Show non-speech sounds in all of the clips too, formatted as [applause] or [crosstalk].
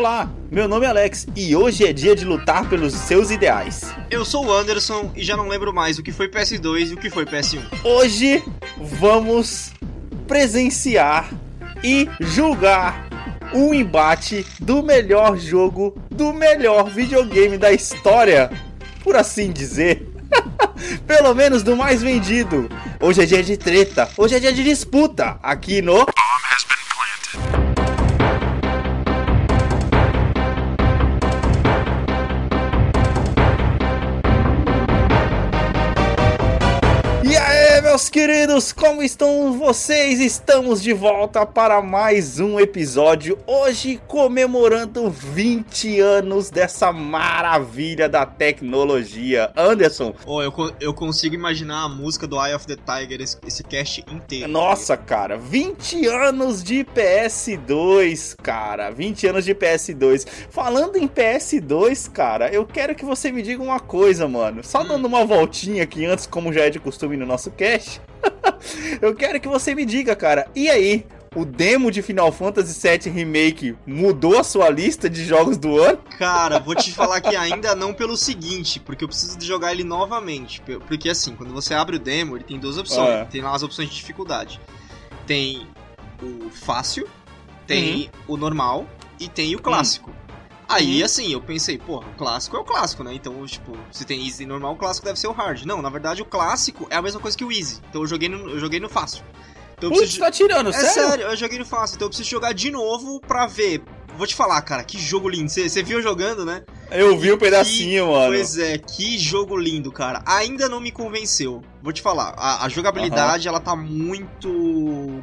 Olá, meu nome é Alex e hoje é dia de lutar pelos seus ideais. Eu sou o Anderson e já não lembro mais o que foi PS2 e o que foi PS1. Hoje vamos presenciar e julgar um embate do melhor jogo, do melhor videogame da história, por assim dizer. [laughs] Pelo menos do mais vendido. Hoje é dia de treta, hoje é dia de disputa aqui no queridos, como estão vocês? Estamos de volta para mais um episódio. Hoje comemorando 20 anos dessa maravilha da tecnologia. Anderson. Oh, eu, eu consigo imaginar a música do Eye of the Tiger, esse, esse cast inteiro. Nossa, cara, 20 anos de PS2, cara. 20 anos de PS2. Falando em PS2, cara, eu quero que você me diga uma coisa, mano. Só hum. dando uma voltinha aqui antes, como já é de costume no nosso cast [laughs] eu quero que você me diga, cara. E aí? O demo de Final Fantasy VII Remake mudou a sua lista de jogos do ano? Cara, vou te falar que [laughs] ainda não pelo seguinte, porque eu preciso de jogar ele novamente. Porque assim, quando você abre o demo, ele tem duas opções. É. Tem lá as opções de dificuldade. Tem o fácil, tem uhum. o normal e tem o clássico. Aí, uhum. assim, eu pensei, pô, o clássico é o clássico, né? Então, tipo, se tem easy normal, o clássico deve ser o hard. Não, na verdade, o clássico é a mesma coisa que o easy. Então eu joguei no, eu joguei no fácil. Então, Putz, preciso... tá tirando, é sério? sério, eu joguei no fácil. Então eu preciso jogar de novo pra ver. Vou te falar, cara, que jogo lindo. Você viu jogando, né? Eu vi um pedacinho, que, mano. Pois é, que jogo lindo, cara. Ainda não me convenceu. Vou te falar, a, a jogabilidade, uhum. ela tá muito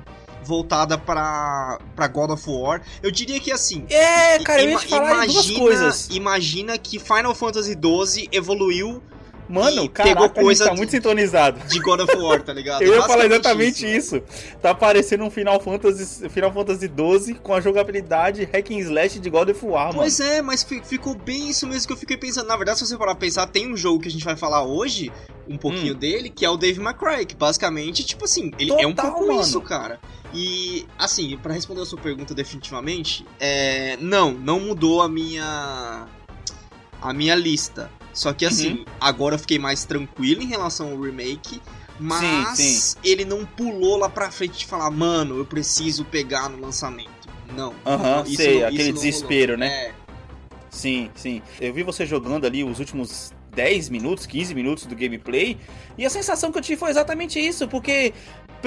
voltada para para God of War. Eu diria que assim. É, cara, eu ia te falar imagina, duas coisas. Imagina que Final Fantasy XII evoluiu Mano, caraca, pegou coisa tá muito sintonizado. De God of War, tá ligado? [laughs] Eu ia falar exatamente isso. isso. Tá parecendo um Final Fantasy, Final Fantasy 12 com a jogabilidade hack and slash de God of War, Pois mano. é, mas ficou bem isso mesmo que eu fiquei pensando. Na verdade, se você parar pra pensar, tem um jogo que a gente vai falar hoje, um pouquinho hum. dele, que é o Dave McCray, que basicamente, tipo assim, ele Total, é um pouco mano. isso, cara. E, assim, para responder a sua pergunta definitivamente, é, não, não mudou a minha a minha lista. Só que assim, uhum. agora eu fiquei mais tranquilo em relação ao remake. Mas sim, sim. ele não pulou lá pra frente de falar, mano, eu preciso pegar no lançamento. Não. Aham, uhum, sei, não, aquele desespero, rolou. né? É. Sim, sim. Eu vi você jogando ali os últimos 10 minutos, 15 minutos do gameplay. E a sensação que eu tive foi exatamente isso, porque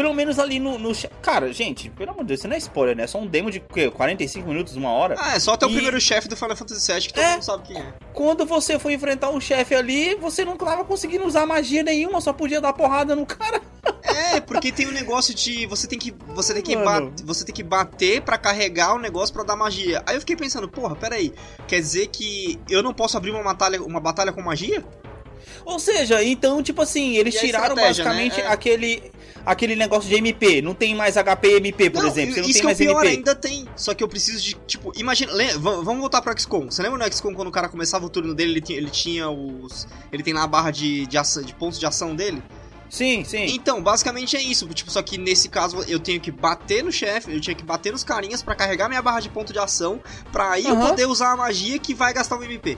pelo menos ali no, no. Cara, gente, pelo amor de Deus, isso não é spoiler, né? É só um demo de quê? 45 minutos, uma hora. Ah, é só até e... o primeiro chefe do Final Fantasy VII que todo é, mundo sabe quem é. Quando você foi enfrentar um chefe ali, você não tava conseguindo usar magia nenhuma, só podia dar porrada no cara. [laughs] É, porque tem um negócio de. Você tem que. Você tem que, bater, você tem que bater pra carregar o negócio pra dar magia. Aí eu fiquei pensando, porra, peraí. Quer dizer que eu não posso abrir uma batalha, uma batalha com magia? Ou seja, então, tipo assim, eles tiraram basicamente né? é. aquele aquele negócio de MP. Não tem mais HP e MP, por não, exemplo. Você não tem mais que é pior, MP. ainda tem. Só que eu preciso de, tipo, imagina. vamos voltar pro XCOM. Você lembra no XCOM quando o cara começava o turno dele, ele tinha, ele tinha os. Ele tem lá a barra de, de, ação, de pontos de ação dele? Sim, sim. Então, basicamente é isso. Tipo, só que nesse caso eu tenho que bater no chefe, eu tinha que bater nos carinhas para carregar minha barra de ponto de ação, pra aí uhum. eu poder usar a magia que vai gastar o MP.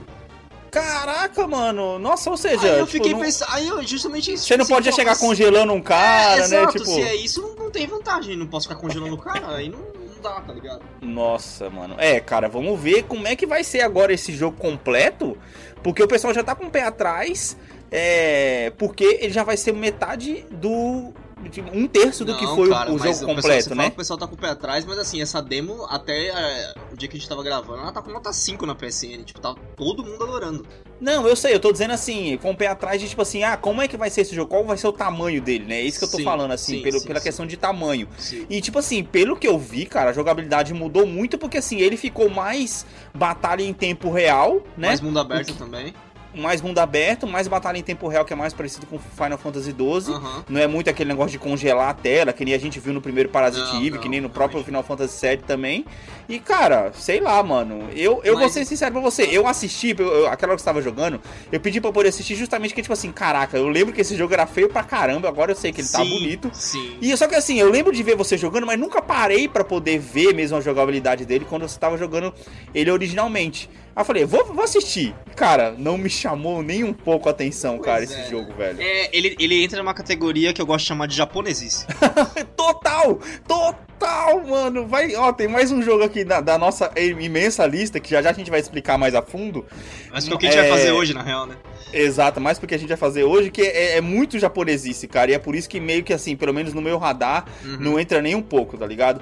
Caraca, mano. Nossa, ou seja. Aí eu tipo, fiquei não... pensando. Aí eu, justamente isso. Você não pode chegar congelando um cara, é, né? Exato, tipo. Se é isso, não, não tem vantagem. Não posso ficar congelando o cara. Aí não, não dá, tá ligado? Nossa, mano. É, cara, vamos ver como é que vai ser agora esse jogo completo. Porque o pessoal já tá com o pé atrás. É. Porque ele já vai ser metade do Tipo, um terço do não, que foi cara, o, jogo completo, pessoal, né? o pessoal tá com o pé atrás, mas assim, essa demo, até é, o dia que a gente tava gravando, ela tá com nota 5 na PSN. Tipo, tá todo mundo adorando. Não, eu sei, eu tô dizendo assim, com o pé atrás de tipo assim, ah, como é que vai ser esse jogo? Qual vai ser o tamanho dele, né? É isso que eu tô sim, falando, assim, sim, pelo, sim, pela questão de tamanho. E tipo assim, pelo que eu vi, cara, a jogabilidade mudou muito, porque assim, ele ficou mais batalha em tempo real, né? Mais mundo aberto que... também. Mais mundo aberto, mais batalha em tempo real, que é mais parecido com Final Fantasy XII. Uhum. Não é muito aquele negócio de congelar a tela, que nem a gente viu no primeiro Parasite Eve, que nem no próprio Final Fantasy VII também. E, cara, sei lá, mano. Eu, eu Mas... vou ser sincero pra você. Eu assisti, eu, aquela hora que você tava jogando, eu pedi pra poder assistir justamente porque, tipo assim, caraca, eu lembro que esse jogo era feio pra caramba, agora eu sei que ele tá sim, tá bonito. Sim. E só que assim, eu lembro de ver você jogando, mas nunca parei para poder ver mesmo a jogabilidade dele quando você tava jogando ele originalmente. Aí eu falei, vou, vou assistir. Cara, não me chamou nem um pouco a atenção, pois cara, é. esse jogo, velho. É, ele, ele entra numa categoria que eu gosto de chamar de japonesice. [laughs] total! Total, mano! Vai, ó, tem mais um jogo aqui da, da, nossa imensa lista, que já já a gente vai explicar mais a fundo. Mas que é o que a gente é... vai fazer hoje, na real, né? Exato, mais porque a gente vai fazer hoje, que é, é, muito japonesice, cara. E é por isso que meio que assim, pelo menos no meu radar, uhum. não entra nem um pouco, tá ligado?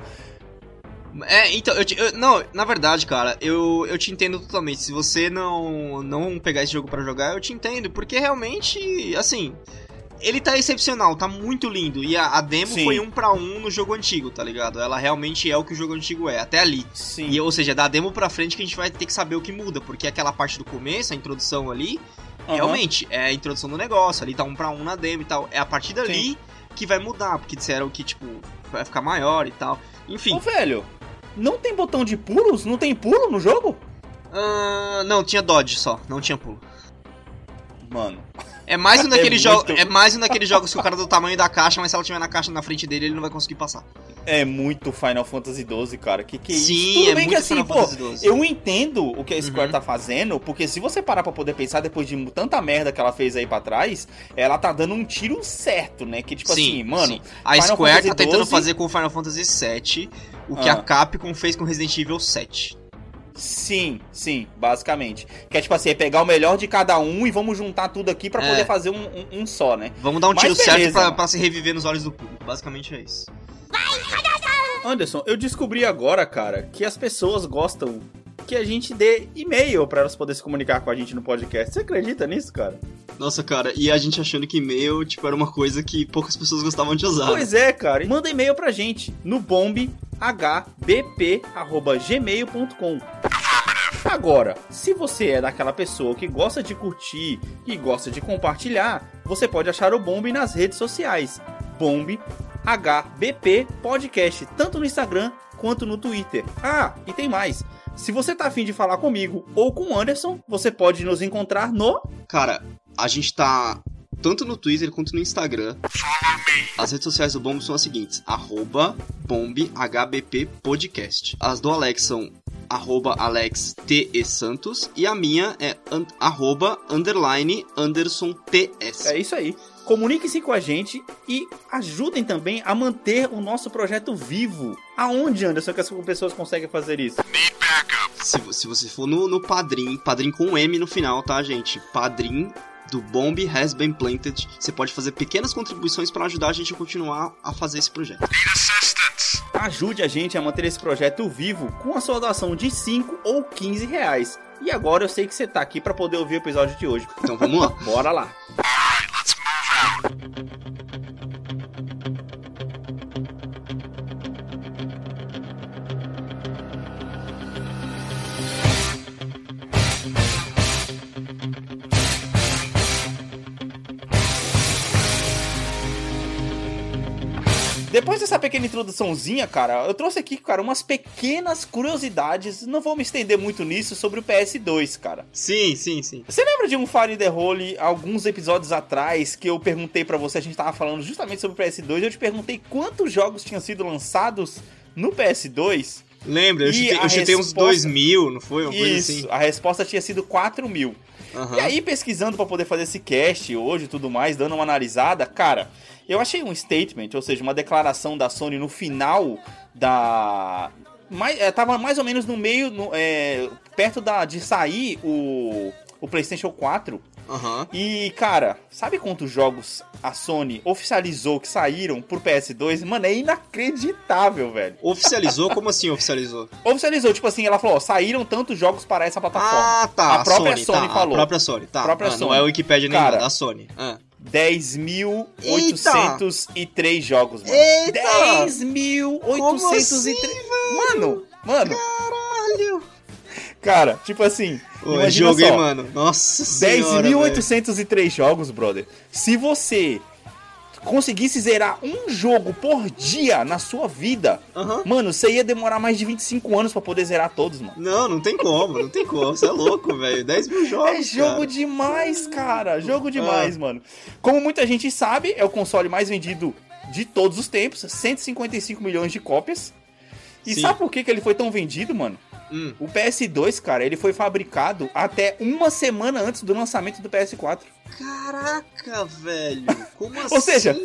É, então, eu, te, eu, não, na verdade, cara, eu, eu te entendo totalmente. Se você não, não pegar esse jogo para jogar, eu te entendo, porque realmente, assim, ele tá excepcional, tá muito lindo. E a, a demo Sim. foi um para um no jogo antigo, tá ligado? Ela realmente é o que o jogo antigo é, até ali. Sim. E, ou seja, da demo pra frente que a gente vai ter que saber o que muda, porque aquela parte do começo, a introdução ali, uhum. realmente é a introdução do negócio, ali tá um para um na demo e tal. É a partir dali Sim. que vai mudar, porque disseram que, tipo, vai ficar maior e tal. Enfim. Ô, velho, não tem botão de pulos? Não tem pulo no jogo? Uh, não, tinha dodge só, não tinha pulo. Mano. É mais um [laughs] daqueles é jogos, muito... é mais um daqueles jogos que o cara do tamanho da caixa, mas se ela tiver na caixa na frente dele, ele não vai conseguir passar. É muito Final Fantasy XII, cara. Que que é Sim, isso? Tudo é bem que assim, pô, eu entendo o que a Square uhum. tá fazendo, porque se você parar para poder pensar depois de tanta merda que ela fez aí para trás, ela tá dando um tiro certo, né? Que tipo sim, assim, mano, sim. a Final Square Fantasy tá tentando 12... fazer com o Final Fantasy VII o que ah. a Capcom fez com Resident Evil 7. Sim, sim, basicamente. Que é tipo assim, é pegar o melhor de cada um e vamos juntar tudo aqui para é. poder fazer um, um, um, só, né? Vamos dar um tiro certo pra, pra, se reviver nos olhos do público. Basicamente é isso. Anderson, eu descobri agora, cara, que as pessoas gostam que a gente dê e-mail para elas poderem se comunicar com a gente no podcast. Você acredita nisso, cara? Nossa, cara, e a gente achando que e-mail, tipo, era uma coisa que poucas pessoas gostavam de usar. Pois é, cara. Manda e-mail pra gente no bombhbp.gmail.com Agora, se você é daquela pessoa que gosta de curtir e gosta de compartilhar, você pode achar o Bomb nas redes sociais. Bomb HBP Podcast, tanto no Instagram quanto no Twitter. Ah, e tem mais. Se você tá afim de falar comigo ou com o Anderson, você pode nos encontrar no. Cara, a gente tá tanto no Twitter quanto no Instagram. As redes sociais do Bomb são as seguintes: arroba BombHBPPodcast. As do Alex são arroba Alex T e Santos e a minha é an, arroba underline Anderson TS. É isso aí. Comuniquem-se com a gente e ajudem também a manter o nosso projeto vivo. Aonde, Anderson, que as pessoas conseguem fazer isso? Se, se você for no, no Padrim, Padrim com um M no final, tá, gente? Padrim do Bomb Has Been Planted. Você pode fazer pequenas contribuições para ajudar a gente a continuar a fazer esse projeto. Ajude a gente a manter esse projeto vivo com a sua doação de 5 ou 15 reais. E agora eu sei que você tá aqui para poder ouvir o episódio de hoje. Então vamos lá. Bora lá. Depois dessa pequena introduçãozinha, cara, eu trouxe aqui, cara, umas pequenas curiosidades. Não vou me estender muito nisso sobre o PS2, cara. Sim, sim, sim. Você lembra de um Fire the Hole alguns episódios atrás que eu perguntei para você, a gente tava falando justamente sobre o PS2, eu te perguntei quantos jogos tinham sido lançados no PS2? Lembra, eu chutei, eu chutei uns 2 mil, não foi? Uma Isso, assim. a resposta tinha sido 4 mil. Uhum. E aí, pesquisando para poder fazer esse cast hoje e tudo mais, dando uma analisada, cara, eu achei um statement, ou seja, uma declaração da Sony no final da. Mais, é, tava mais ou menos no meio, no, é, perto da, de sair o, o PlayStation 4. Uhum. E, cara, sabe quantos jogos a Sony oficializou que saíram por PS2? Mano, é inacreditável, velho. Oficializou? Como assim oficializou? [laughs] Oficializou, tipo assim, ela falou, ó, saíram tantos jogos para essa plataforma. Ah, tá. A própria Sony, Sony tá, falou. A própria Sony, tá. A própria ah, Sony. Não é o Wikipedia nem nada, da Sony. Ah. 10.803 jogos, mano. 10.803. Assim, mano, mano. Caralho. Cara, tipo assim. Pô, jogo, só, hein, mano? Nossa 10.803 jogos, brother. Se você conseguisse zerar um jogo por dia na sua vida, uhum. mano, você ia demorar mais de 25 anos para poder zerar todos, mano. Não, não tem como, não tem como. Você é louco, velho. 10 mil jogos. É jogo cara. demais, cara. Jogo demais, ah. mano. Como muita gente sabe, é o console mais vendido de todos os tempos 155 milhões de cópias. E Sim. sabe por que, que ele foi tão vendido, mano? Hum. O PS2, cara, ele foi fabricado até uma semana antes do lançamento do PS4. Caraca, velho. Como assim? [laughs] Ou seja,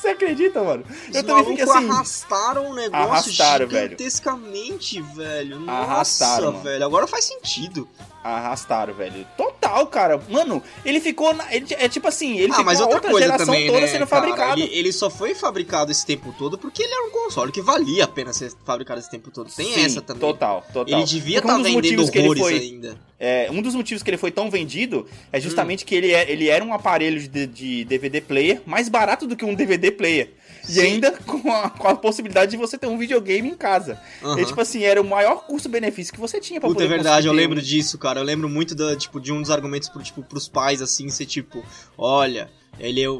você acredita, mano? Os eu também fiquei assim. arrastaram o negócio arrastaram, gigantescamente, velho. velho. Nossa, arrastaram, velho. Agora faz sentido. Arrastaram, velho. Total, cara. Mano, ele ficou. Na, ele, é tipo assim, ele ah, ficou mas outra, outra coisa geração também, toda né, sendo cara, fabricado. Ele, ele, só foi fabricado esse tempo todo porque ele era um console que valia a pena ser fabricado esse tempo todo. Tem Sim, essa também. Total, total. Ele devia estar tá vendendo horrores foi, ainda. É, um dos motivos que ele foi tão vendido é justamente hum. que ele, é, ele era um aparelho de, de DVD player mais barato do que um DVD player. E Sim. ainda [laughs] com a, com a, possibilidade de você ter um videogame em casa. Uhum. E, tipo assim, era o maior custo-benefício que você tinha pra Puta, poder é verdade, eu lembro disso, cara. Eu lembro muito da, tipo, de um dos argumentos pro, tipo, pros pais, assim, ser tipo, olha, ele é,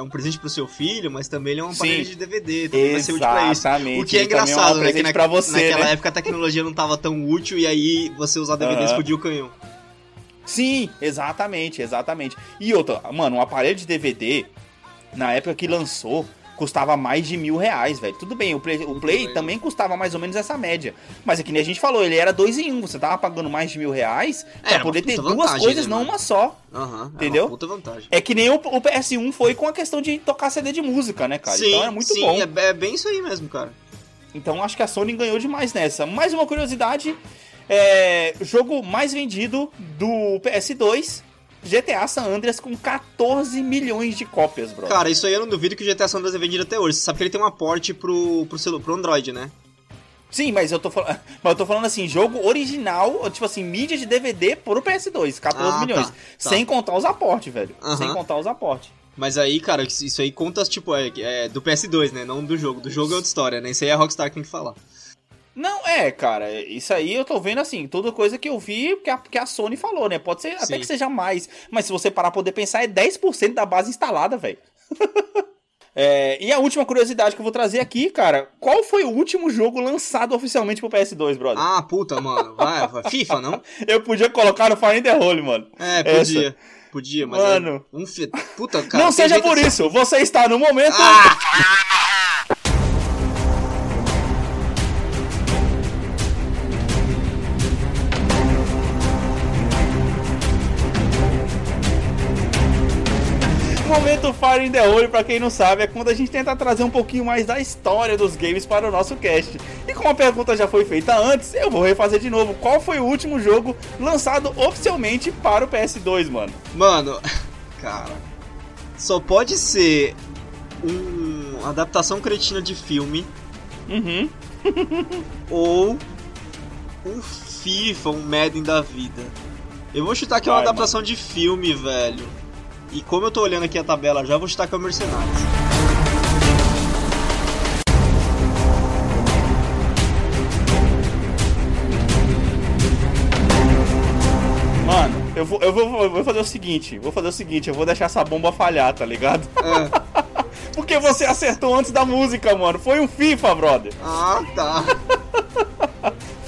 um presente pro seu filho, mas também ele é um aparelho Sim. de DVD, também vai ser útil pra isso. O que é engraçado, é um né? Que na, você, naquela né? época a tecnologia não tava tão útil e aí você usar DVD uhum. explodia o canhão. Sim, exatamente, exatamente. E outra, mano, um aparelho de DVD, na época que lançou, custava mais de mil reais, velho. Tudo bem, o Play, o Play também custava mais ou menos essa média. Mas é que nem a gente falou, ele era dois em um. Você tava pagando mais de mil reais pra é, poder ter duas vantagem, coisas, né, não uma só. Uhum, entendeu? vantagem. É que nem o, o, PS1 foi com a questão de tocar CD de música, né, cara? Sim, então é muito sim, bom. É, é bem isso aí mesmo, cara. Então acho que a Sony ganhou demais nessa. Mais uma curiosidade: é, jogo mais vendido do PS2 GTA San Andreas com 14 milhões de cópias, bro. Cara, isso aí eu não duvido que o GTA San Andreas é vendido até hoje. Você sabe que ele tem um aporte pro, pro, celu, pro Android, né? Sim, mas eu tô falando. [laughs] Mas eu tô falando assim, jogo original, tipo assim, mídia de DVD pro PS2, 14 ah, milhões. Tá, tá. Sem contar os aportes, velho. Sem contar os aportes. Mas aí, cara, isso aí conta, tipo, é, é, do PS2, né? Não do jogo. Do jogo é outra história, né? Isso aí é a Rockstar que tem que falar. Não, é, cara, isso aí eu tô vendo assim, toda coisa que eu vi que a, que a Sony falou, né? Pode ser Sim. até que seja mais, mas se você parar pra poder pensar, é 10% da base instalada, velho. [laughs] é, e a última curiosidade que eu vou trazer aqui, cara, qual foi o último jogo lançado oficialmente pro PS2, brother? Ah, puta, mano, vai, vai. FIFA, não? [laughs] eu podia colocar no Fire in the Hole, mano. É, podia. Essa. Podia, mas. Mano. É um fi... Puta, cara. Não seja por isso, você está no momento. Ah! Momento Fire in the Hole, pra quem não sabe, é quando a gente tenta trazer um pouquinho mais da história dos games para o nosso cast. E como a pergunta já foi feita antes, eu vou refazer de novo. Qual foi o último jogo lançado oficialmente para o PS2, mano? Mano, cara, só pode ser um, uma adaptação cretina de filme. Uhum. [laughs] ou um FIFA, um Madden da vida. Eu vou chutar que é uma adaptação mano. de filme, velho. E como eu tô olhando aqui a tabela já, vou chutar que é o Mercenários. Mano, eu vou, eu vou, eu vou fazer o seguinte, vou fazer o seguinte, eu vou deixar essa bomba falhar, tá ligado? É. [laughs] Porque você acertou antes da música, mano. Foi um FIFA, brother. Ah, tá. [laughs]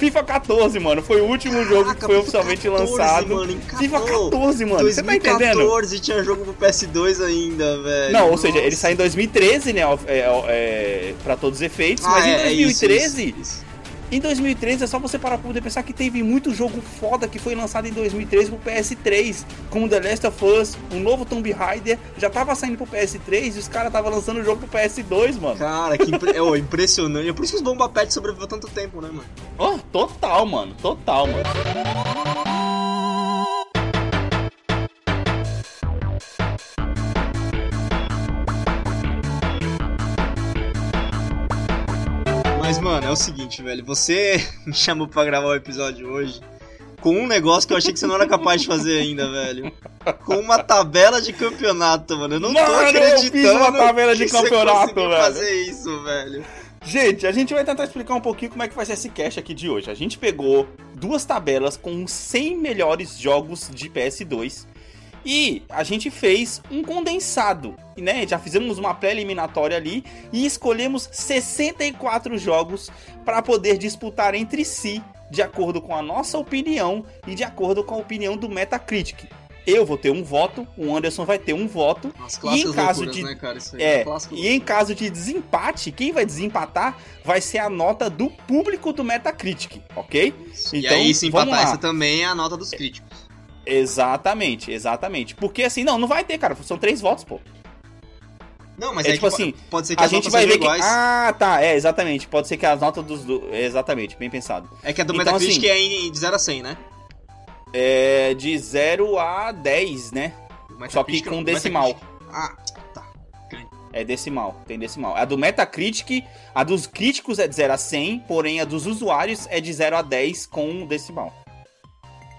FIFA 14, mano, foi o último Caraca, jogo que foi oficialmente 14, lançado. Mano, FIFA 14, mano, você tá entendendo? 2014 tinha jogo pro PS2 ainda, velho. Não, ou seja, ele sai em 2013, né, é, é, pra todos os efeitos, ah, mas é, em 2013... É isso, isso, isso. Em 2013 é só você parar pra poder pensar que teve muito jogo foda que foi lançado em 2013 pro PS3, como The Last of Us, um novo Tomb Raider, já tava saindo pro PS3 e os caras tava lançando o jogo pro PS2, mano. Cara, que impre... oh, impressionante. É por isso que os Bomba Pet sobreviveu tanto tempo, né, mano? Oh, total, mano. Total, mano. Mas, mano, é o seguinte, velho. Você [laughs] me chamou pra gravar o episódio hoje com um negócio que eu achei que você não era capaz de fazer ainda, velho. Com uma tabela de campeonato, mano. Eu não mano, tô acreditando. Eu fiz uma tabela de campeonato, velho. fazer isso, velho. Gente, a gente vai tentar explicar um pouquinho como é que vai ser esse cast aqui de hoje. A gente pegou duas tabelas com os 100 melhores jogos de PS2 e a gente fez um condensado, né? Já fizemos uma pré-eliminatória ali e escolhemos 64 jogos para poder disputar entre si, de acordo com a nossa opinião e de acordo com a opinião do Metacritic. Eu vou ter um voto, o Anderson vai ter um voto. e em caso loucuras, de né, cara, é, e em caso de desempate, quem vai desempatar vai ser a nota do público do Metacritic, ok? Então, e aí se empatar essa também é a nota dos críticos. Exatamente, exatamente. Porque assim, não, não vai ter, cara. São três votos, pô. Não, mas é, é tipo assim, pode ser que a gente vai ver iguais. que ah, tá, é, exatamente, pode ser que as notas dos do... exatamente, bem pensado. É que a do então, Metacritic assim, é de 0 a 100, né? É de 0 a 10, né? Só que com decimal. Ah, tá. É decimal, tem decimal. A do Metacritic, a dos críticos é de 0 a 100, porém a dos usuários é de 0 a 10 com decimal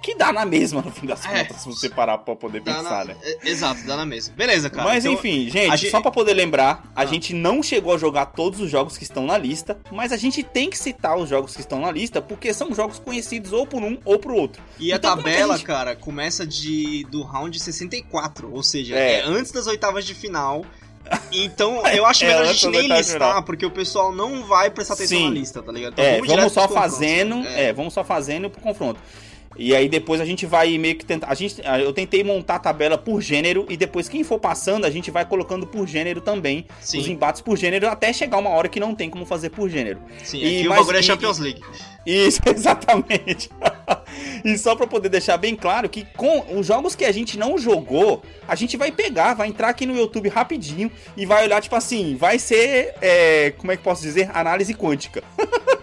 que dá na mesma, no fim das é, contas, se você parar pra poder pensar, na, né? É, exato, dá na mesma. Beleza, cara. Mas então, enfim, gente, gente, só pra poder lembrar, a ah. gente não chegou a jogar todos os jogos que estão na lista, mas a gente tem que citar os jogos que estão na lista, porque são jogos conhecidos ou por um ou por outro. E então, a tabela, gente... cara, começa de do round 64, ou seja, é, é antes das oitavas de final. [laughs] Então, eu acho é, melhor a gente nem listar, porque o pessoal não vai prestar atenção Sim. na lista, tá ligado? Então, é, vamos só fazendo, é. é, vamos só fazendo pro confronto. E aí depois a gente vai meio que tentar. A gente, eu tentei montar a tabela por gênero e depois quem for passando a gente vai colocando por gênero também Sim. os embates por gênero até chegar uma hora que não tem como fazer por gênero. Sim, e, aqui mas, o bagulho é Champions League. Isso, [laughs] exatamente. e só para poder deixar bem claro que com os jogos que a gente não jogou, a gente vai pegar, vai entrar aqui no YouTube rapidinho e vai olhar, tipo assim, vai ser, é, como é que posso dizer? Análise quântica. [laughs]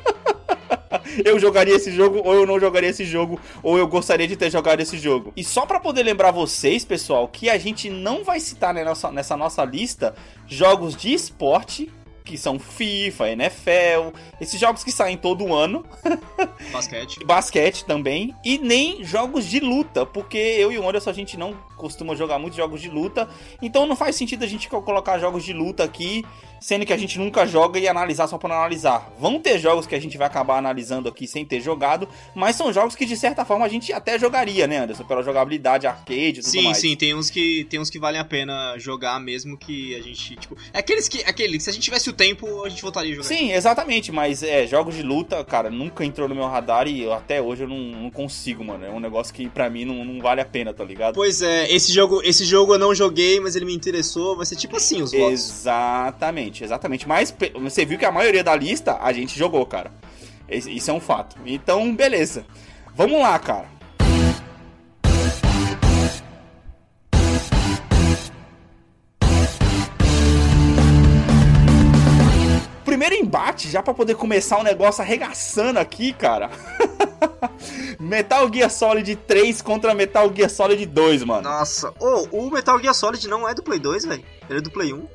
eu jogaria esse jogo ou eu não jogaria esse jogo, ou eu gostaria de ter jogado esse jogo. E só para poder lembrar vocês, pessoal, que a gente não vai citar nessa, nessa nossa lista jogos de esporte que são FIFA, NFL, esses jogos que saem todo ano. Basquete. [laughs] Basquete também. E nem jogos de luta, porque eu e o Anderson a gente não costuma jogar muitos jogos de luta. Então não faz sentido a gente colocar jogos de luta aqui sendo que a gente nunca joga e analisar só para analisar. Vão ter jogos que a gente vai acabar analisando aqui sem ter jogado, mas são jogos que de certa forma a gente até jogaria, né, Anderson? Pela jogabilidade arcade e tudo sim, mais. Sim, sim, tem uns que tem uns que valem a pena jogar mesmo que a gente, tipo, é aqueles que aquele, se a gente tivesse o tempo, a gente voltaria a jogar. Sim, exatamente, mas é, jogos de luta, cara, nunca entrou no meu radar e eu, até hoje eu não, não, consigo, mano. É um negócio que para mim não, não vale a pena, tá ligado? Pois é, esse jogo, esse jogo eu não joguei, mas ele me interessou, vai ser tipo assim os votos. Exatamente, exatamente. Mas você viu que a maioria da lista a gente jogou, cara. Isso é um fato. Então, beleza. Vamos lá, cara. Primeiro embate, já para poder começar o um negócio arregaçando aqui, cara. [laughs] Metal Gear Solid 3 contra Metal Gear Solid 2, mano. Nossa, oh, o Metal Gear Solid não é do Play 2, velho. Ele é do Play 1.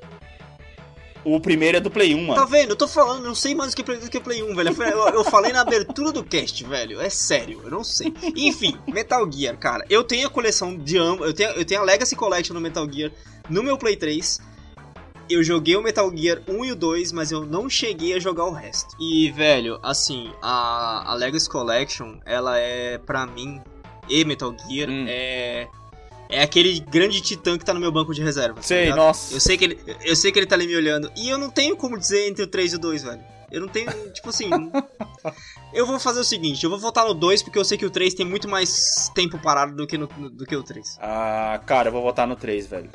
O primeiro é do Play 1, mano. Tá vendo? Eu tô falando, não sei mais o que Play 2 que Play 1, velho. Eu, eu falei na abertura do cast, velho. É sério, eu não sei. Enfim, Metal Gear, cara. Eu tenho a coleção de ambos. Eu tenho, eu tenho a Legacy Collection no Metal Gear no meu Play 3. Eu joguei o Metal Gear 1 e o 2, mas eu não cheguei a jogar o resto. E, velho, assim, a, a Legacy Collection, ela é, pra mim, e Metal Gear, hum. é é aquele grande titã que tá no meu banco de reserva. Tá sei, tá nossa. Eu sei, que ele, eu sei que ele tá ali me olhando. E eu não tenho como dizer entre o 3 e o 2, velho. Eu não tenho, [laughs] tipo assim. eu vou fazer o seguinte: eu vou votar no 2 porque eu sei que o 3 tem muito mais tempo parado do que, no, do que o 3. Ah, cara, eu vou votar no 3, velho.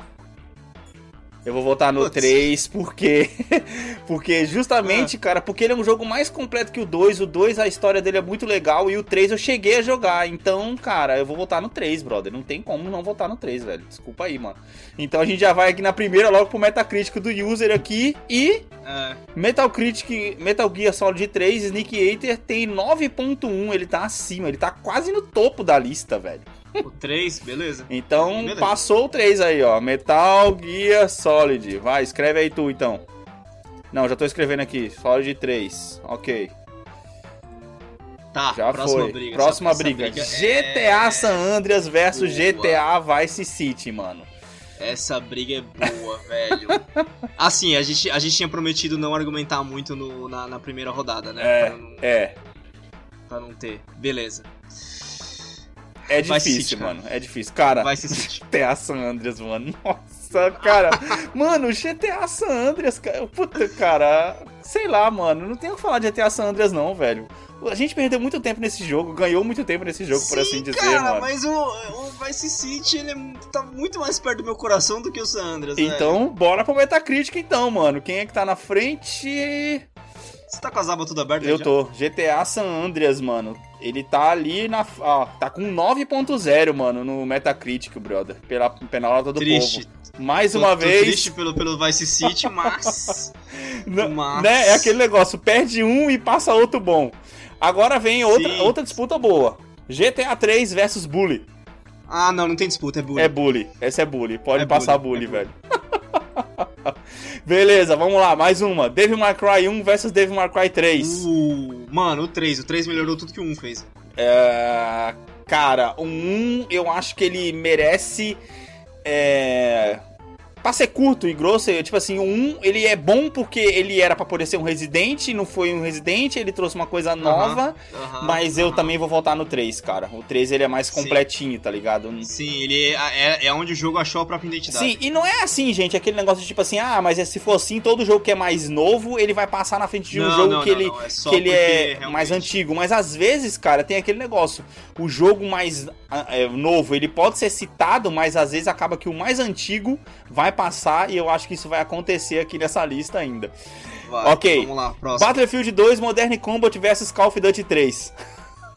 Eu vou votar no Putz. 3 porque. [laughs] porque justamente, ah. cara, porque ele é um jogo mais completo que o 2. O 2, a história dele é muito legal. E o 3 eu cheguei a jogar. Então, cara, eu vou votar no 3, brother. Não tem como não votar no 3, velho. Desculpa aí, mano. Então a gente já vai aqui na primeira, logo pro Metacritic do user aqui. E. É. Metal Critic, Metal Gear Solid 3, Sneak Eater tem 9.1. Ele tá acima, ele tá quase no topo da lista, velho. O 3, beleza. Então beleza. passou o 3 aí, ó. Metal Gear Solid. Vai, escreve aí tu então. Não, já tô escrevendo aqui. Solid 3. Ok. Tá, já próxima foi. briga. Próxima briga. briga. GTA é... San Andreas versus GTA Vice City, mano. Essa briga é boa, [laughs] velho. Assim, a gente, a gente tinha prometido não argumentar muito no, na, na primeira rodada, né? É, pra não, é. Pra não ter. Beleza. É difícil, mano. É difícil. Cara, Vai se GTA [laughs] San Andreas, mano. Nossa, cara. [laughs] mano, GTA San Andreas, cara. Puta, cara. Sei lá, mano. Não tenho o que falar de GTA San Andreas, não, velho. A gente perdeu muito tempo nesse jogo, ganhou muito tempo nesse jogo, Sim, por assim dizer, cara, mano. mas o, o Vice City, ele tá muito mais perto do meu coração do que o San Andreas. Então, bora pro Metacritic então, mano. Quem é que tá na frente? Você tá com as abas tudo abertas Eu já? tô. GTA San Andreas, mano. Ele tá ali na. Ó, tá com 9.0, mano, no Metacritic, brother. Pela, nota do Triste. povo. Mais Tô- uma tô vez. triste pelo, pelo Vice City, mas... [laughs] Mas- Né? É aquele negócio, perde um e passa outro bom. Agora vem outra, Sim. outra disputa boa. GTA 3 versus Bully. Ah, não, não tem disputa, é bullying. É Bully. Essa é Bully. Pode É passar bully, Bully, é velho. [laughs] Beleza, vamos lá. Mais uma. Devil May Cry 1 versus Devil May Cry 3. Uh, mano, o 3. O 3 melhorou tudo que o 1 fez. É, cara, o 1 eu acho que ele merece. É, pra ser curto e grosso, eu, tipo assim, o 1 ele é bom porque ele era pra poder ser um residente, não foi um residente, ele trouxe uma coisa nova. Mas eu também vou voltar no 3, cara. O 3 ele é mais Sim. completinho, tá ligado? Sim, ele é, é, é onde o jogo achou a própria identidade. Sim, e não é assim, gente, aquele negócio de tipo assim, ah, mas é- se for assim, todo jogo que é mais novo, ele vai passar na frente de um Não, jogo não, que não, ele, é que ele é realmente- mais antigo. Mas às vezes, cara, tem aquele negócio, o jogo mais ah, é, novo, ele pode ser citado, mas às vezes acaba que o mais antigo vai passar, e eu acho que isso vai acontecer aqui nessa lista ainda. Vai, Ok. Vamos lá, próximo. Battlefield 2 Modern Combat versus Call of Duty 3.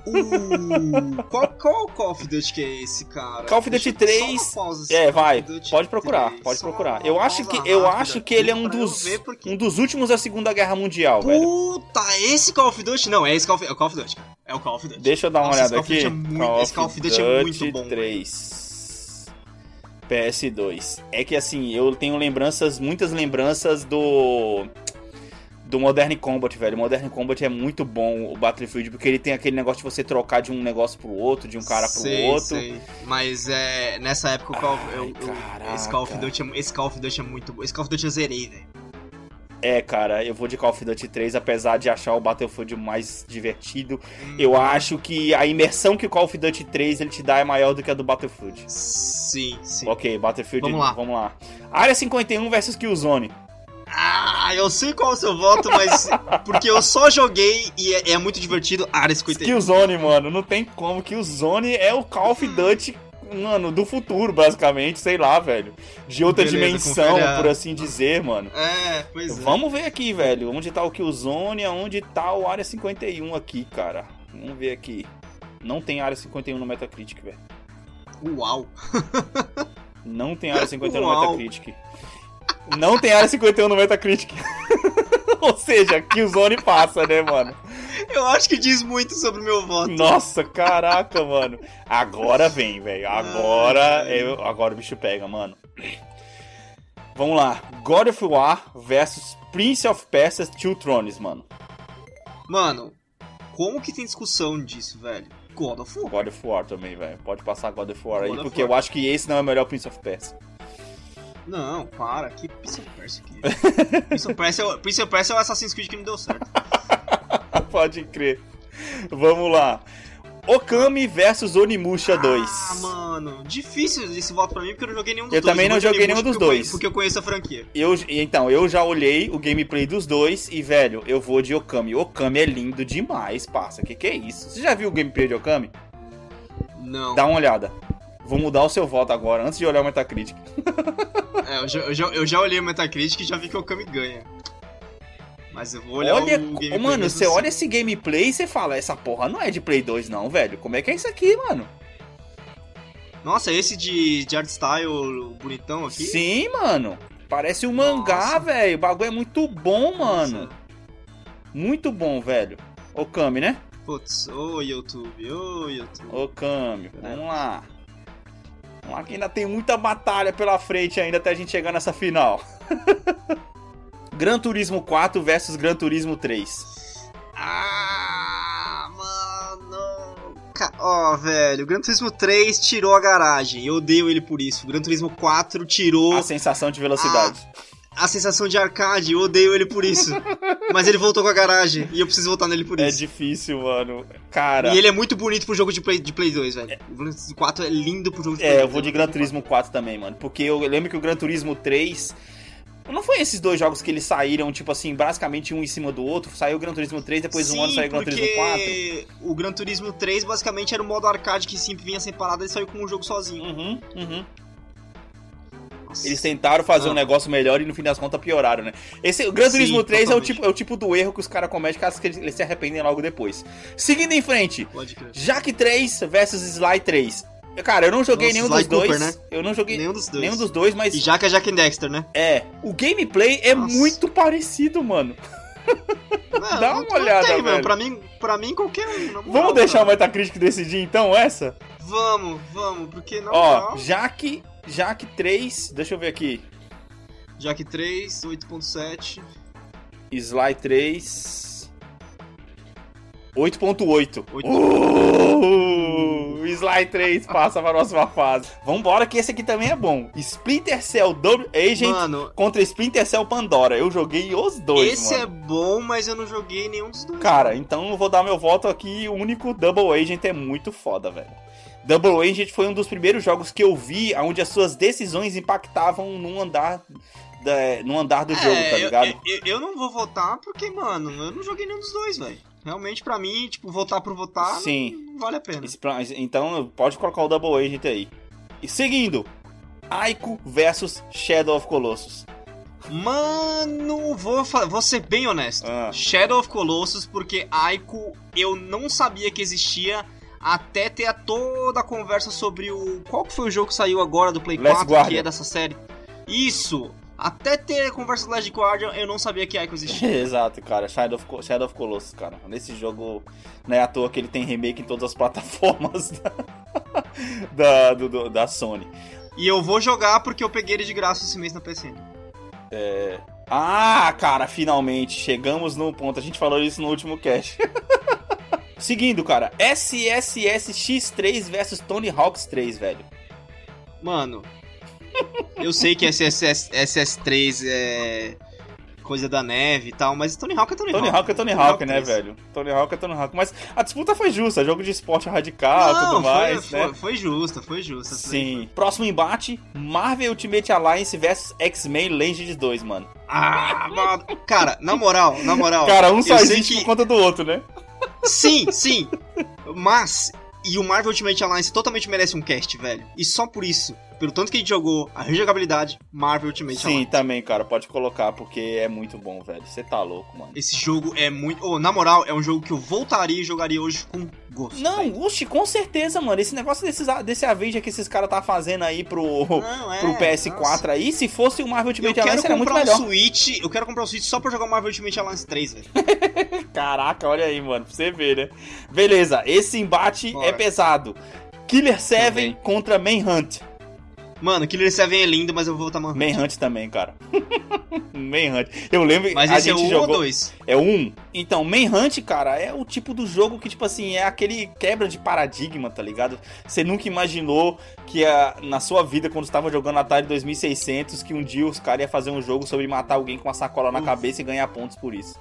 Uh, qual, qual Call of Duty que é esse, cara? Call of Duty Deixa eu- só 3, uma pausa, É, Call vai. Duty Pode procurar, 3, pode procurar. Eu acho que pausa eu rápida acho que ele é um dos porque- um dos últimos da Segunda Guerra Mundial, velho. Puta, esse Call of Duty? Não, é esse Call of, é o Call of Duty, cara. É o Call of Duty. Deixa eu dar uma Nossa, esse olhada Call of aqui. Duty é muito- esse Call of Duty é muito bom, 3. PS2. É que assim, eu tenho lembranças, muitas lembranças do do Modern Combat, velho. Modern Combat é muito bom o Battlefield porque ele tem aquele negócio de você trocar de um negócio pro outro, de um cara pro Sei, outro. sei. Mas é, nessa época o Call, Ai, eu, eu- caraca. esse Call of Duty é, esse Call of Duty é muito bom. Esse Call of Duty eu zerei, velho. É, cara, eu vou de Call of Duty 3, apesar de achar o Battlefield mais divertido. Hum, Eu acho que a imersão que o Call of Duty 3 ele te dá é maior do que a do Battlefield. Sim, sim. Ok, Battlefield, Vamos lá. vamos lá. Área 51 versus Killzone. Ah, eu sei qual é o seu voto, mas [laughs] porque eu só joguei e é, é muito divertido. Área 51. Killzone, mano, não tem como. Killzone é o Call of Duty, mano, do futuro, basicamente, sei lá, velho. De outra Beleza, dimensão, por assim dizer, mano. É, pois é. Vamos ver aqui, velho, onde tá o Killzone, aonde tá o Área 51 aqui, cara. Vamos ver aqui. Não tem Área 51 no Metacritic, velho. Uau. Não tem Área 51 no Uau. Metacritic. Não tem Área 51 no Metacritic. [laughs] Ou seja, Killzone passa, né, mano? Eu acho que diz muito sobre o meu voto. Nossa, caraca, mano. Agora vem, velho. Agora, Ai. eu, agora o bicho pega, mano. Vamos lá. God of War versus Prince of Persia Two Thrones, mano. Mano, como que tem discussão disso, velho? God of War. God of War também, velho. Pode passar God of War aí, God of porque War. eu acho que esse não é o melhor Prince of Persia. Não, para. Que Prince of Persia aqui. Prince of Persia, é o- Prince of Persia é o Assassin's Creed que não deu certo. [laughs] Pode crer. Vamos lá. Okami versus Onimusha 2. Ah, mano. Difícil esse voto pra mim porque eu não joguei nenhum dos Eu dois. também não joguei nenhum dos eu dois. Porque eu conheço a franquia. Eu, então, eu já olhei o gameplay dos dois e, velho, eu vou de Okami. Okami é lindo demais, parça. Que que é isso? Você já viu o gameplay de Okami? Não. Dá uma olhada. Vou mudar o seu voto agora, antes de olhar o Metacritic. [laughs] É, eu já, eu, já, eu já olhei o Metacritic e já vi que o Okami ganha. Mas eu vou olhar olha, o gameplay mano, você assim. olha esse gameplay e você fala, essa porra não é de Play 2 não, velho. Como é que é isso aqui, mano? Nossa, esse de, de art style bonitão aqui? Sim, mano. Parece um mangá, Nossa. velho. O bagulho é muito bom, mano. Nossa. Muito bom, velho. Okami, né? Putz, ô YouTube, ô YouTube. Vamos lá. Vamos lá ainda tem muita batalha pela frente ainda até a gente chegar nessa final. [laughs] Gran Turismo 4 versus Gran Turismo 3. Ah, mano. Ó, oh, velho, o Gran Turismo 3 tirou a garagem. Eu odeio ele por isso. O Gran Turismo 4 tirou. A sensação de velocidade. A, a sensação de arcade, eu odeio ele por isso. [laughs] Mas ele voltou com a garagem e eu preciso voltar nele por é isso. É difícil, mano. Cara. E ele é muito bonito pro jogo de Play, de Play 2, velho. É... O Gran Turismo 4 é lindo pro jogo de é, Play 2. É, eu vou de Gran Turismo 4 também, mano. Porque eu lembro que o Gran Turismo 3 não foi esses dois jogos que eles saíram, tipo assim, basicamente um em cima do outro? Saiu o Gran Turismo 3, depois Sim, um ano saiu o Gran Turismo 4? o Gran Turismo 3 basicamente era o modo arcade que sempre vinha separado e saiu com um jogo sozinho. Uhum, uhum. Eles tentaram fazer ah. um negócio melhor e no fim das contas pioraram, né? Esse, o Gran Turismo Sim, 3 é o, tipo, é o tipo do erro que os caras cometem caso que eles se arrependem logo depois. Seguindo em frente, Jack 3 versus Sly 3. Cara, eu não joguei Nossa, nenhum Sly dos Cooper, dois. Né? Eu não joguei nenhum dos dois. Nenhum dos dois, mas. E que é Jack Dexter, né? É. O gameplay é Nossa. muito parecido, mano. [laughs] Não, Dá uma olhada, tem, velho. Pra mim, pra mim, qualquer um. Vamos deixar o Metacritic decidir então essa? Vamos, vamos, porque não. Ó, Jack, Jack 3, deixa eu ver aqui. Jack 3, 8.7. Sly 3. 8.8. Uh, Sly 3 passa para a próxima fase. Vambora que esse aqui também é bom. Splinter Cell Double Agent mano, contra Splinter Cell Pandora. Eu joguei os dois, Esse mano. é bom, mas eu não joguei nenhum dos dois. Cara, então eu vou dar meu voto aqui. O único Double Agent é muito foda, velho. Double Agent foi um dos primeiros jogos que eu vi onde as suas decisões impactavam num andar da, no andar do é, jogo, tá ligado? Eu, eu, eu, não vou votar porque, mano, eu não joguei nenhum dos dois, velho. Realmente, para mim, tipo, votar por votar Sim. Não, não vale a pena. Então, pode colocar o Double Agent aí. E seguindo, Aiko versus Shadow of Colossus. Mano, vou, vou ser bem honesto. Ah. Shadow of Colossus, porque Aiko eu não sabia que existia até ter a toda a conversa sobre o. Qual que foi o jogo que saiu agora do Play 4, que é dessa série? Isso! Até ter conversa do Last Guardian, eu não sabia que Ico existia. [laughs] Exato, cara. Shadow of, Shadow of Colossus, cara. Nesse jogo, não é à toa que ele tem remake em todas as [laughs] plataformas da, [laughs] da, do, da Sony. E eu vou jogar porque eu peguei ele de graça esse mês na PSN. É... Ah, cara, finalmente. Chegamos no ponto. A gente falou isso no último cast. Seguindo, cara. SSS X3 versus Tony Hawks 3, velho. Mano, eu sei que SS, SS3 é coisa da neve e tal, mas Tony Hawk é Tony, Tony Hawk. Hawk é Tony, Tony Hawk, Hawk né, velho? Tony Hawk é Tony Hawk. Mas a disputa foi justa, jogo de esporte radical e tudo mais, foi, né? Foi, foi justa, foi justa. Sim. Próximo embate, Marvel Ultimate Alliance versus X-Men Legends 2, mano. Ah, mano. Cara, na moral, na moral. Cara, um só existe que... por conta do outro, né? Sim, sim. Mas, e o Marvel Ultimate Alliance totalmente merece um cast, velho. E só por isso pelo tanto que a gente jogou, a rejogabilidade, Marvel Ultimate Sim, Alliance. também, cara, pode colocar, porque é muito bom, velho. Você tá louco, mano. Esse jogo é muito. Oh, na moral, é um jogo que eu voltaria e jogaria hoje com gosto. Não, uxe, com certeza, mano. Esse negócio desses, desse Avenger que esses caras tá fazendo aí pro, Não, é, pro PS4 nossa. aí, se fosse o Marvel Ultimate Alliance, era muito um melhor. Switch, eu quero comprar um Switch só pra jogar o Marvel Ultimate Alliance 3, velho. [laughs] Caraca, olha aí, mano, pra você ver, né? Beleza, esse embate Bora. é pesado. Killer 7 contra Manhunt. Mano, Killer 7 é lindo, mas eu vou votar Manhunt. Manhunt também, cara. [laughs] Manhunt. Eu lembro Mas a esse é gente é um jogou... ou dois? É um. Então, Manhunt, cara, é o tipo do jogo que, tipo assim, é aquele quebra de paradigma, tá ligado? Você nunca imaginou que a, na sua vida, quando estava jogando Atari 2600, que um dia os caras iam fazer um jogo sobre matar alguém com uma sacola na Uf. cabeça e ganhar pontos por isso.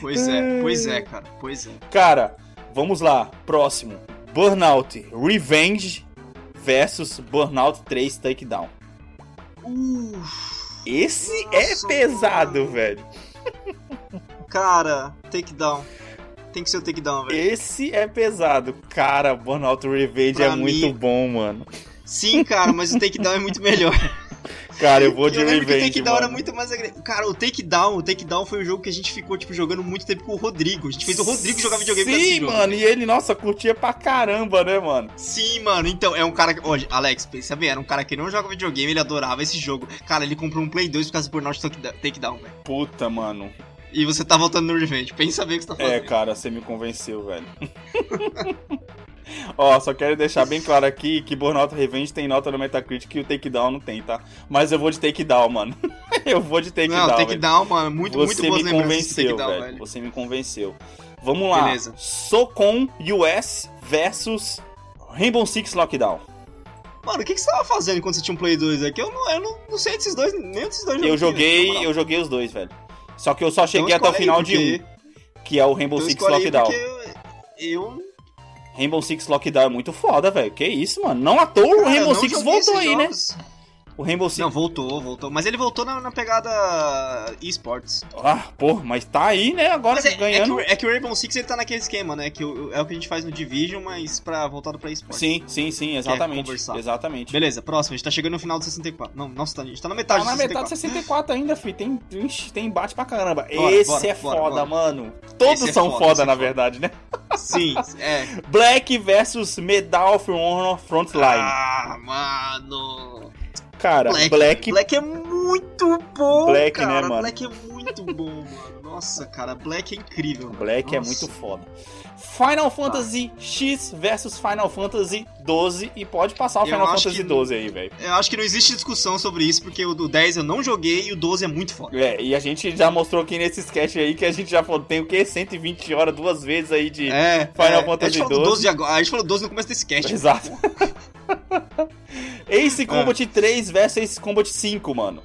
pois é, pois é, [laughs] cara, pois é. Cara, vamos lá, próximo. Burnout Revenge versus Burnout 3 Takedown. Uf, Esse é pesado, mano. velho. [laughs] Cara, Takedown. Tem que ser o Takedown, velho. Esse é pesado. Cara, Burnout Revenge pra é mim... muito bom, mano. Sim, cara, mas o Takedown é muito melhor. [laughs] Cara, eu vou de eu Revenge, que o Takedown era muito mais agressivo. Cara, o Takedown, o Takedown foi um jogo que a gente ficou, tipo, jogando muito tempo com o Rodrigo. A gente fez o Rodrigo jogar videogame Sim, mano, e ele, nossa, curtia pra caramba, né, mano? Sim, mano, então, é um cara que... Olha, Alex, pensa bem, era um cara que não joga videogame, ele adorava esse jogo. Cara, ele comprou um Play 2 por causa do Burnout Takedown, velho. Puta, mano. E você tá voltando no Revenge, pensa bem o que você tá fazendo. É, cara, você me convenceu, velho. [laughs] Ó, só quero deixar bem claro aqui que Burnout Revenge tem nota no Metacritic e o Takedown não tem, tá? Mas eu vou de Takedown, mano. [laughs] eu vou de Takedown. Não, Takedown, mano, muito, Você muito me convenceu, velho. velho. Você me convenceu. Vamos lá. Beleza. Socom US versus Rainbow Six Lockdown. Mano, o que, que você tava fazendo quando você tinha um Play 2 aqui? Eu não, eu não, não sei desses dois, nem desses dois Eu joguei, eu joguei os dois, velho. Só que eu só cheguei então, até o final porque... de um, que é o Rainbow então, Six Lockdown. Eu Rainbow Six Lockdown é muito foda, velho. Que isso, mano. Não à toa o Rainbow Six voltou aí, né? jogos. né? O Rainbow Six. Não, voltou, voltou. Mas ele voltou na, na pegada esports. Ah, pô, mas tá aí, né? Agora é, ganhando. É que, é que, o Rainbow Six ele tá naquele esquema, né? Que o, é o que a gente faz no Division, mas pra, voltado pra esports. Sim, sim, sim, exatamente. Exatamente. Beleza, próximo. A gente tá chegando no final do 64. Não, nossa, tá, a gente tá na metade tá do 64. Tá na metade do 64 ainda, fi. Tem, tem embate pra caramba. Bora, esse bora, é bora, foda, mano. Todos esse é são é foda, foda na verdade, né? Sim, [laughs] é. Black versus Medal of Honor Frontline. Ah, mano. Cara, Black, Black... Black é muito bom, Black, né, cara. Né, mano? Black é muito bom, mano. Nossa, cara, Black é incrível. Black é Nossa. é muito foda. Final Fantasy X versus Final Fantasy 12 e pode passar o eu Final Fantasy 12 aí, velho. Eu acho que não existe discussão sobre isso, porque o do 10 eu não joguei e o 12 é muito foda. É, e a gente já mostrou aqui nesse sketch aí que a gente já falou, tem o quê? 120 horas duas vezes aí de é, Final é, Fantasy a 12. 12 agora, a gente falou 12 no começo desse sketch. Exato. [laughs] Ace Combat é. 3 versus Ace Combat 5, mano.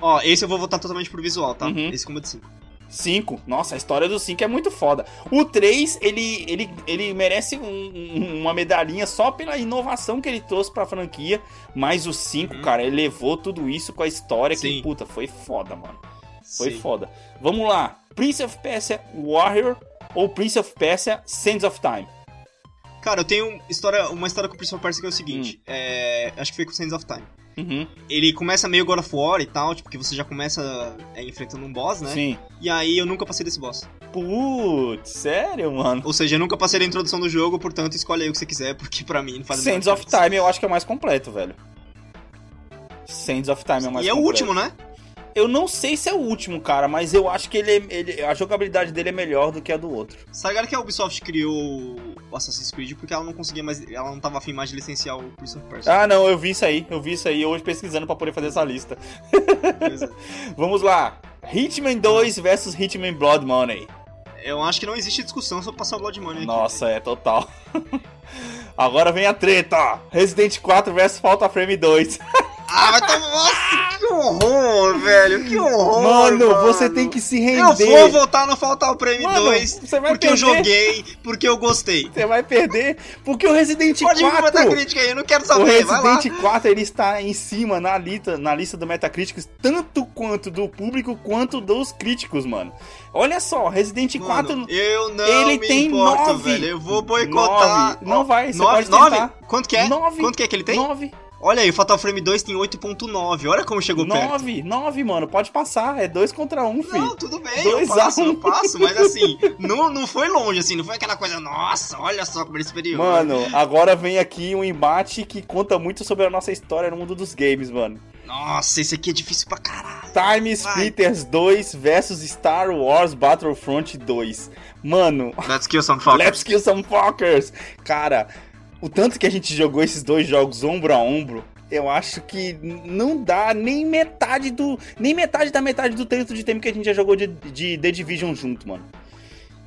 Ó, esse eu vou votar totalmente pro visual, tá? Uhum. Ace Combat 5. 5. Nossa, a história do 5 é muito foda. O 3, ele, ele, ele merece um, uma medalhinha só pela inovação que ele trouxe pra franquia. Mas o 5, uhum. cara, ele levou tudo isso com a história Sim. que, puta, foi foda, mano. Foi Sim. foda. Vamos lá. Prince of Persia Warrior ou Prince of Persia Sands of Time? Cara, eu tenho história, uma história com o Prince of Persia que é o seguinte. Hum. É, acho que foi com Sands of Time. Uhum. Ele começa meio God of War e tal, tipo, que você já começa é, enfrentando um boss, né? Sim. E aí eu nunca passei desse boss. Putz, sério, mano? Ou seja, eu nunca passei da introdução do jogo, portanto escolhe aí o que você quiser, porque pra mim não faz Sands of Time eu acho que é o mais completo, velho. Sands of Time é o mais e completo. E é o último, né? Eu não sei se é o último, cara, mas eu acho que ele, é, ele a jogabilidade dele é melhor do que a do outro. Sabe que a Ubisoft criou o Assassin's Creed porque ela não conseguia mais, ela não tava afim mais de licenciar o Prince of Persia. Ah, não, eu vi isso aí, eu vi isso aí hoje pesquisando para poder fazer essa lista. [laughs] Vamos lá. Hitman 2 versus Hitman Blood Money. Eu acho que não existe discussão sobre passar o Blood Money aqui. Nossa, é total. [laughs] Agora vem a treta, Resident 4 versus Falta Frame 2. [laughs] Ah, vai tomar. Nossa, que horror, velho. Que horror. Mano, mano, você tem que se render. Eu vou voltar no Faltar o Prêmio 2 porque perder. eu joguei, porque eu gostei. Você vai perder porque o Resident Pode 4. Pode Metacritic aí, eu não quero saber. O Resident 4 ele está em cima na lista, na lista do Metacritic, tanto quanto do público quanto dos críticos, mano. Olha só, Resident mano, 4. Eu não ele me tem importo, 9, velho. Eu vou boicotar. 9. Não vai, você 9, pode tentar. 9? Quanto que é? 9. Quanto que é que ele tem? 9. Olha aí, o Fatal Frame 2 tem 8.9. Olha como chegou 9, perto. 9, 9, mano. Pode passar. É 2 contra 1, um, filho. Não, tudo bem. Dois eu passo, um. eu passo. Mas [laughs] assim, não, não foi longe, assim. Não foi aquela coisa, nossa, olha só como ele é superior. Mano, agora vem aqui um embate que conta muito sobre a nossa história no mundo dos games, mano. Nossa, esse aqui é difícil pra caralho. Time Splitters 2 versus Star Wars Battlefront 2. Mano. Let's kill some fuckers. Let's kill some fuckers. Cara, o tanto que a gente jogou esses dois jogos ombro a ombro, eu acho que não dá nem metade do. Nem metade da metade do tanto de tempo que a gente já jogou de, de The Division junto, mano.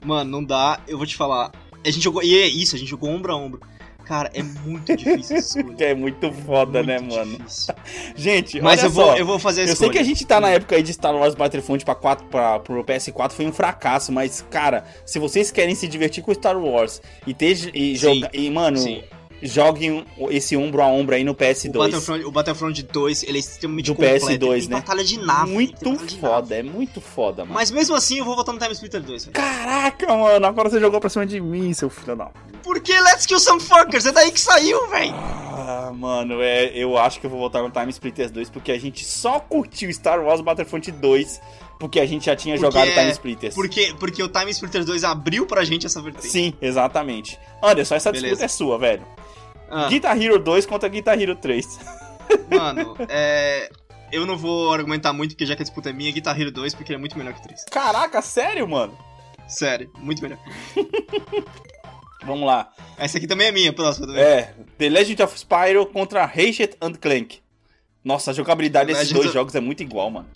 Mano, não dá. Eu vou te falar. A gente jogou. E é isso, a gente jogou ombro a ombro. Cara, é muito difícil essa [laughs] escolha. É muito foda, é muito né, difícil. mano? gente, Mas eu vou, eu vou fazer a Eu sei que a gente tá na época aí de Star Wars Battlefront pra 4, pra, pro PS4 foi um fracasso, mas, cara, se vocês querem se divertir com Star Wars e ter. E, jogar, e mano. Sim joguem esse ombro a ombro aí no PS2. O Battlefront, o Battlefront 2, ele é extremamente do completo. PS2, tem né? batalha de nave. Muito foda, nave. é muito foda, mano. Mas mesmo assim, eu vou votar no Time Splitter 2. Véio. Caraca, mano, agora você jogou pra cima de mim, seu filho da... Por que Let's Kill Some Fuckers? É daí que saiu, velho. Ah, mano, é, eu acho que eu vou votar no Time Splitters 2 porque a gente só curtiu Star Wars Battlefront 2 porque a gente já tinha porque jogado Time Splitters. Porque, porque o Time Splitters 2 abriu pra gente essa vertente. Sim, exatamente. Anderson, essa Beleza. disputa é sua, velho. Ah. Guitar Hero 2 contra Guitar Hero 3. [laughs] Mano, é. Eu não vou argumentar muito, porque já que a disputa é minha, Guitar Hero 2, porque ele é muito melhor que 3. Caraca, sério, mano? Sério, muito melhor. [laughs] Vamos lá. Essa aqui também é minha, próxima também. É, The Legend of Spyro contra Ratchet and Clank. Nossa, a jogabilidade desses dois of... jogos é muito igual, mano.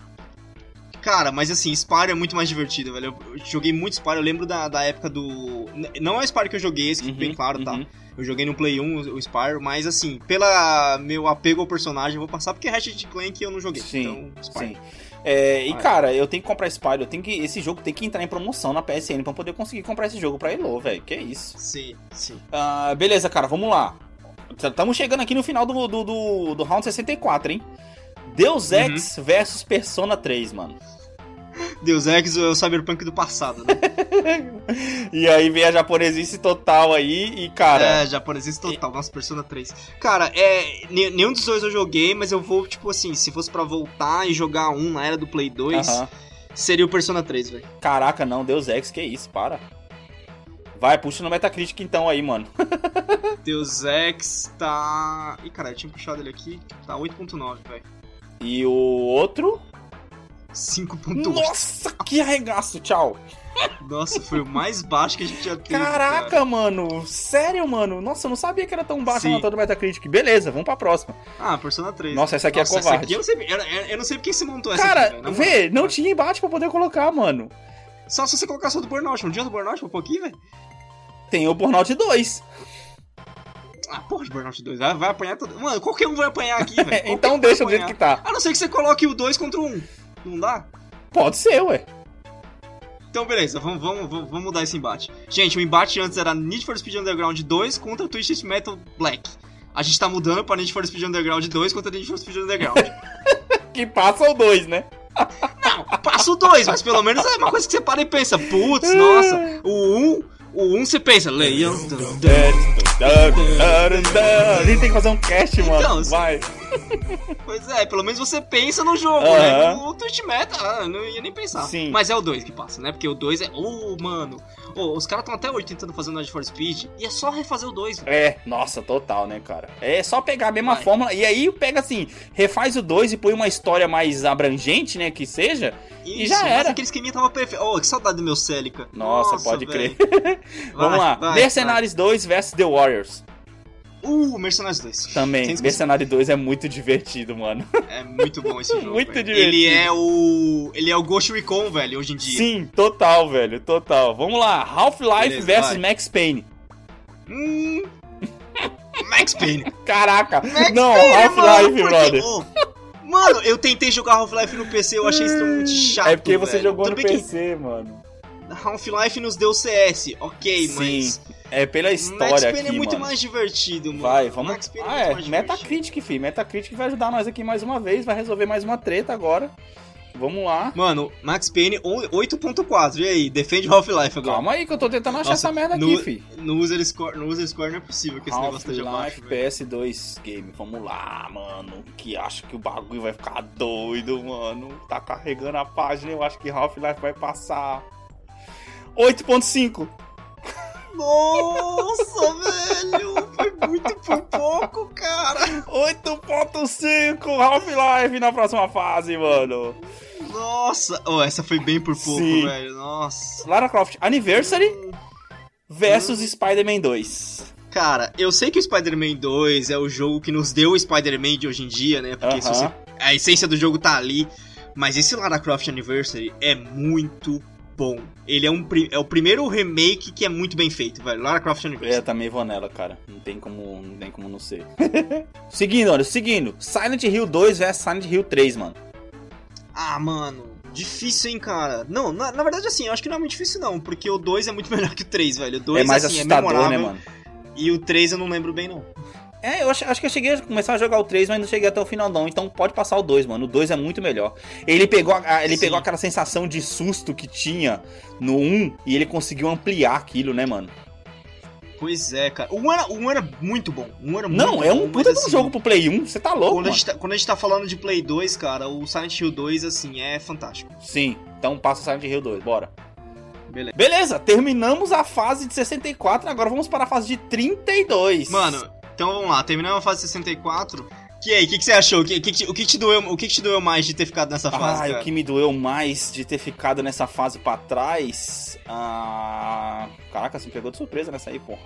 Cara, mas assim, Spyro é muito mais divertido, velho. Eu joguei muito Spyro, eu lembro da, da época do. Não é o Spyro que eu joguei, esse que uhum, bem claro, tá? Uhum. Eu joguei no Play 1 o Spyro, mas assim, pela meu apego ao personagem, eu vou passar porque Ratchet Clank eu não joguei. Sim, então, Spyro. sim. É, e cara, eu tenho que comprar Spyro, eu tenho que, esse jogo tem que entrar em promoção na PSN pra poder conseguir comprar esse jogo pra Elo, velho. Que isso? Sim, sim. Uh, beleza, cara, vamos lá. Estamos chegando aqui no final do, do, do, do Round 64, hein? Deus uhum. Ex versus Persona 3, mano. Deus Ex é o Cyberpunk do passado, né? [laughs] e aí vem a japonesice total aí e, cara. É, japonesice total, e... nossa, Persona 3. Cara, é. Nenhum dos dois eu joguei, mas eu vou, tipo assim, se fosse para voltar e jogar um na era do Play 2, uh -huh. seria o Persona 3, velho. Caraca, não, Deus Ex, que isso, para. Vai, puxa no Metacritic então aí, mano. [laughs] Deus Ex tá. Ih, cara, eu tinha puxado ele aqui. Tá 8.9, velho. E o outro? 5.8. Nossa, que arregaço, tchau. Nossa, foi o mais baixo que a gente já teve. Caraca, cara. mano. Sério, mano. Nossa, eu não sabia que era tão baixo a nota do Metacritic. Beleza, vamos pra próxima. Ah, Persona 3. Nossa, essa aqui é Nossa, é covarde. Aqui eu, não sei, eu, eu, não sei porque você montou essa Cara, aqui, vê, não tinha embate pra poder colocar, mano. Só se você colocar só do Burnout. Não tinha do Burnout um pouquinho, velho? Tem o Burnout 2. Ah, porra de Burnout 2. Vai, vai apanhar todo. Mano, qualquer um vai apanhar aqui, [laughs] velho. então deixa do jeito que tá. A não ser que você coloque o 2 contra o 1. Um. Não dá? Pode ser, ué. Então, beleza, vamos, vamos, vamos mudar esse embate. Gente, o embate antes era Need for Speed Underground 2 contra Twisted Metal Black. A gente tá mudando pra Need for Speed Underground 2 contra Need for Speed Underground. [laughs] que passa o 2, né? [laughs] Não, passa o 2, mas pelo menos é uma coisa que você para e pensa, putz, nossa, o 1 um o 1 um você pensa, Leão. Nem tem que fazer um cast, mano. Então, Vai. Pois é, pelo menos você pensa no jogo, né? O Twitch Meta, ah, não ia nem pensar. Sim. Mas é o 2 que passa, né? Porque o 2 é. Ô, oh, mano. Oh, os caras estão até hoje tentando fazer o Need for Speed e é só refazer o 2. É, nossa, total, né, cara? É só pegar a mesma Vai. fórmula e aí pega assim, refaz o 2 e põe uma história mais abrangente, né? Que seja. Isso, e já era. aquele esqueminha tava perfeito. Oh, que saudade do meu Celica. Nossa, Nossa pode véio. crer. [laughs] Vamos lá. Vai, Mercenários 2 versus The Warriors. Uh, Mercenários 2. Também, Mercenáririo 2 é muito divertido, mano. É muito bom esse [laughs] jogo. muito velho. divertido. Ele é o. Ele é o Ghost Recon, velho, hoje em dia. Sim, total, velho, total. Vamos lá, Half-Life versus vai. Max Payne. Hum. Max Payne. [laughs] Caraca, Max não, Half-Life, brother. Mano, eu tentei jogar Half-Life no PC, eu achei isso muito chato. É porque você velho. jogou Também no PC, que... mano. Half-Life nos deu CS, ok, Sim. mas. É pela história Max Payne aqui, é muito mano. mais divertido, mano. Vai, vamos. Max Payne é ah, é, Metacritic, fi. Metacritic vai ajudar nós aqui mais uma vez, vai resolver mais uma treta agora. Vamos lá. Mano, Max Payne 8.4, e aí? Defende Half-Life agora. Calma aí que eu tô tentando achar Nossa, essa merda no, aqui, fi. No user, score, no user Score não é possível que esse negócio esteja baixo, PS2 game, vamos lá, mano. Que acho que o bagulho vai ficar doido, mano. Tá carregando a página, eu acho que Half-Life vai passar. 8.5. Nossa, velho! Foi muito por pouco, cara! 8.5 Half-Life na próxima fase, mano! Nossa! Oh, essa foi bem por pouco, Sim. velho. Nossa. Lara Croft Anniversary versus hum. Spider-Man 2. Cara, eu sei que o Spider-Man 2 é o jogo que nos deu o Spider-Man de hoje em dia, né? Porque uh -huh. você... a essência do jogo tá ali. Mas esse Lara Croft Anniversary é muito bom. Ele é, um, é o primeiro remake que é muito bem feito, velho. Lara Croft Universe. É, também vou nela, cara. Não tem como não, tem como não ser. [laughs] seguindo, olha, seguindo. Silent Hill 2 vs Silent Hill 3, mano. Ah, mano. Difícil, hein, cara. Não, na, na, verdade, assim, eu acho que não é muito difícil, não. Porque o 2 é muito [laughs] melhor que o 3, velho. O 2, é mais assim, é assustador, é né, mano? E o 3 eu não lembro bem, não. É, eu acho, acho, que eu cheguei a começar a jogar o 3, mas não cheguei até o final não. Então pode passar o 2, mano. O 2 é muito melhor. Ele pegou, a, ele pegou aquela sensação de susto que tinha no 1 e ele conseguiu ampliar aquilo, né, mano? Pois é, cara. O 1 era, o 1 era muito bom. O 1 era muito não, é um puta de um assim, jogo pro Play 1. Você tá louco, quando a, tá, quando a, gente tá, falando de Play 2, cara, o Silent Hill 2, assim, é fantástico. Sim. Então passa o Silent Hill 2, bora. Beleza. Beleza, terminamos a fase de 64, agora vamos para a fase de 32. Mano, então vamos lá, terminamos a fase 64. E aí, o que, que, você achou? O que, que, o, que te doeu, o que, te doeu mais de ter ficado nessa fase? Ah, cara? o que me doeu mais de ter ficado nessa fase pra trás. Ah... Caraca, você me pegou de surpresa nessa aí, porra.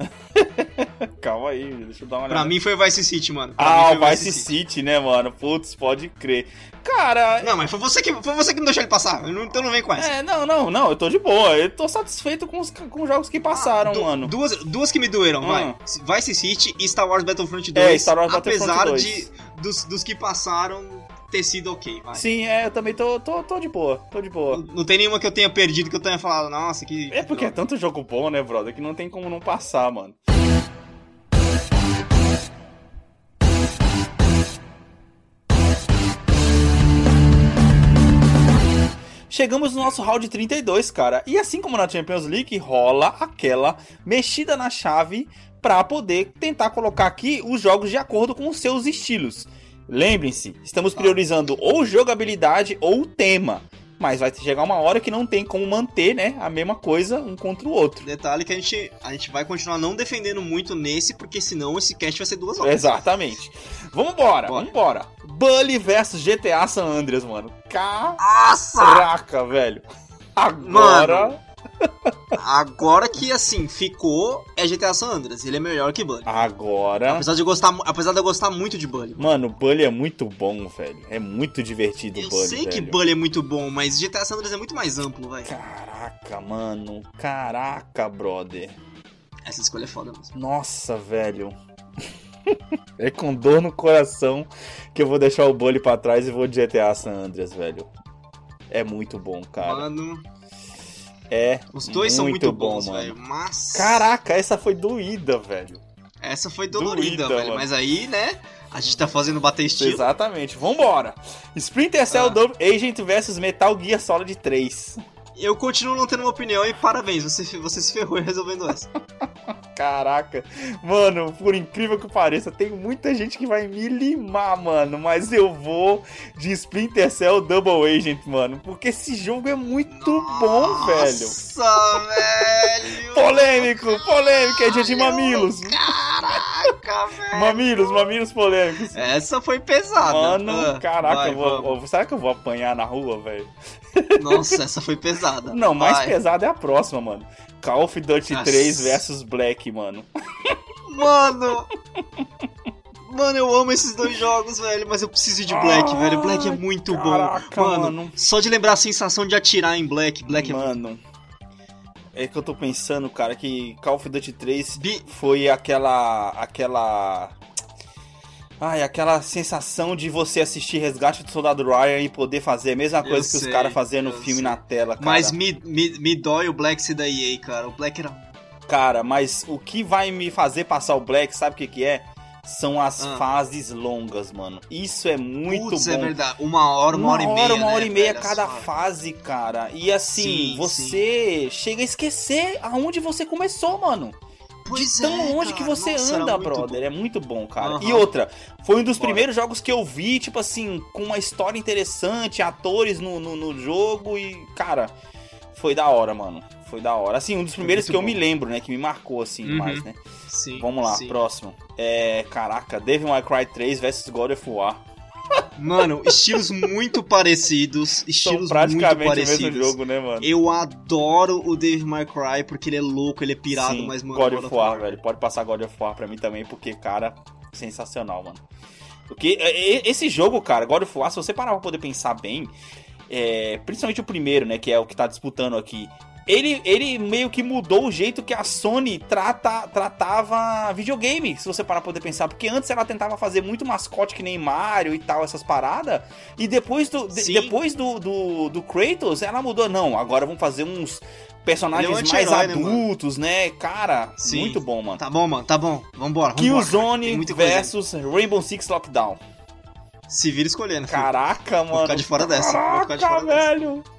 [laughs] [laughs] Calma aí, deixa eu dar uma olhada. Pra mim foi Vice City, mano. Pra ah, o Vice, Vice City. City, né, mano? Putz, pode crer. Cara. Não, mas foi você que, foi você que não deixou ele passar. Então não vem com essa. É, não, não, não. Eu tô de boa. Eu tô satisfeito com os, com os jogos que passaram, ah, mano. Duas, duas que me doeram, hum. vai. Vice City e Star Wars Battlefront 2. É, Star Wars Battlefront 2. Apesar de, dos, dos que passaram ter sido ok, vai. Sim, é, eu também tô, tô, tô de boa, tô de boa. Não, não, tem nenhuma que eu tenha perdido que eu tenha falado, nossa, que. É porque é tanto jogo bom, né, brother, que não tem como não passar, mano. Chegamos no nosso round 32, cara. E assim como na Champions League, rola aquela mexida na chave para poder tentar colocar aqui os jogos de acordo com os seus estilos. Lembrem-se, estamos priorizando ou jogabilidade ou tema. Mas vai chegar uma hora que não tem como manter, né, a mesma coisa um contra o outro. Detalhe que a gente, a gente vai continuar não defendendo muito nesse, porque senão esse cast vai ser duas horas. Exatamente. Vambora, Bora. vambora. Bully versus GTA San Andreas, mano. Caraca, velho. Agora... Mano, Agora que, assim, ficou é GTA San Andreas. Ele é melhor que Bully. Agora. Apesar de, gostar, apesar de eu gostar muito de Bully. Mano, Bully é muito bom, velho. É muito divertido o Bully. Eu sei velho. que Bully é muito bom, mas GTA San Andreas é muito mais amplo, velho. Caraca, mano. Caraca, brother. Essa escolha é foda mesmo. Nossa, velho. [laughs] é com dor no coração que eu vou deixar o Bully pra trás e vou de GTA San Andreas, velho. É muito bom, cara. Mano, é. Os dois muito são muito bons, velho. Mas. Caraca, essa foi doída, velho. Essa foi dolorida, doída, velho. Mano. Mas aí, né? A gente tá fazendo bater estilo. Exatamente. Vambora. Splinter Cell ah. Double Agent vs Metal Gear Solid 3. Eu continuo não tendo uma opinião e parabéns, você, você se ferrou resolvendo essa. [laughs] Caraca, mano, por incrível que pareça, tem muita gente que vai me limar, mano, mas eu vou de Splinter Cell Double Agent, mano, porque esse jogo é muito Nossa, bom, velho. Nossa, velho. polêmico, polêmico, é dia de mamilos. Caraca, velho. Mamilos, mamilos polêmicos. Essa foi pesada. Mano, ah, caraca, vai, vou, será que eu vou apanhar na rua, velho? Nossa, essa foi pesada. Não, mais pesada é a próxima, mano. Call of Duty Nossa. 3 versus Black, mano. Mano! Mano, eu amo esses dois jogos, velho, mas eu preciso de Black, ah, velho. Black é muito caraca, bom. Mano, mano, só de lembrar a sensação de atirar em Black, Black mano, é Mano. É que eu tô pensando, cara, que Call of Duty 3 Bi... foi aquela aquela Ai, aquela sensação de você assistir Resgate do Soldado Ryan e poder fazer a mesma coisa eu que sei, os caras faziam no filme sei. na tela, cara. Mas me, me, me dói o Black ser da EA, cara. O Black era. Cara, mas o que vai me fazer passar o Black, sabe o que, que é? São as ah. fases longas, mano. Isso é muito Puts, é bom. é verdade. Uma hora, uma, uma hora e meia. Uma hora né, e meia cada fase, cara. E assim, sim, você sim. chega a esquecer aonde você começou, mano. Pois de tão é, longe cara. que você Nossa, anda, brother. Bom. É muito bom, cara. Uhum. E outra, foi um dos Bora. primeiros jogos que eu vi, tipo assim, com uma história interessante, atores no, no, no jogo e, cara, foi da hora, mano. Foi da hora. Assim, um dos primeiros que bom. eu me lembro, né? Que me marcou, assim, uhum. mais, né? Sim. Vamos lá, sim. próximo. É, caraca, Devil May Cry 3 versus God of War. Mano, estilos muito parecidos. Estilos São praticamente muito parecidos. o mesmo jogo, né, mano? Eu adoro o Dave May Cry porque ele é louco, ele é pirado, Sim, mas, mano. God of War, velho. Pode passar God of War pra mim também, porque, cara, sensacional, mano. Porque é, é, esse jogo, cara, God of War, se você parar pra poder pensar bem, é, principalmente o primeiro, né, que é o que tá disputando aqui, ele, ele meio que mudou o jeito que a Sony trata, tratava videogame, se você parar pra poder pensar. Porque antes ela tentava fazer muito mascote que nem Mario e tal, essas paradas. E depois do, de, depois do, do, do, Kratos, ela mudou. Não, agora vamos fazer uns personagens é mais né, adultos, né, né? Cara, Sim. muito bom, mano. Tá bom, mano, tá bom. Vambora. vambora Killzone versus Rainbow Six Lockdown. Se vira escolhendo. Caraca, filho. mano. Vou ficar de fora dessa. Caraca, Vou ficar de fora velho. Dessa.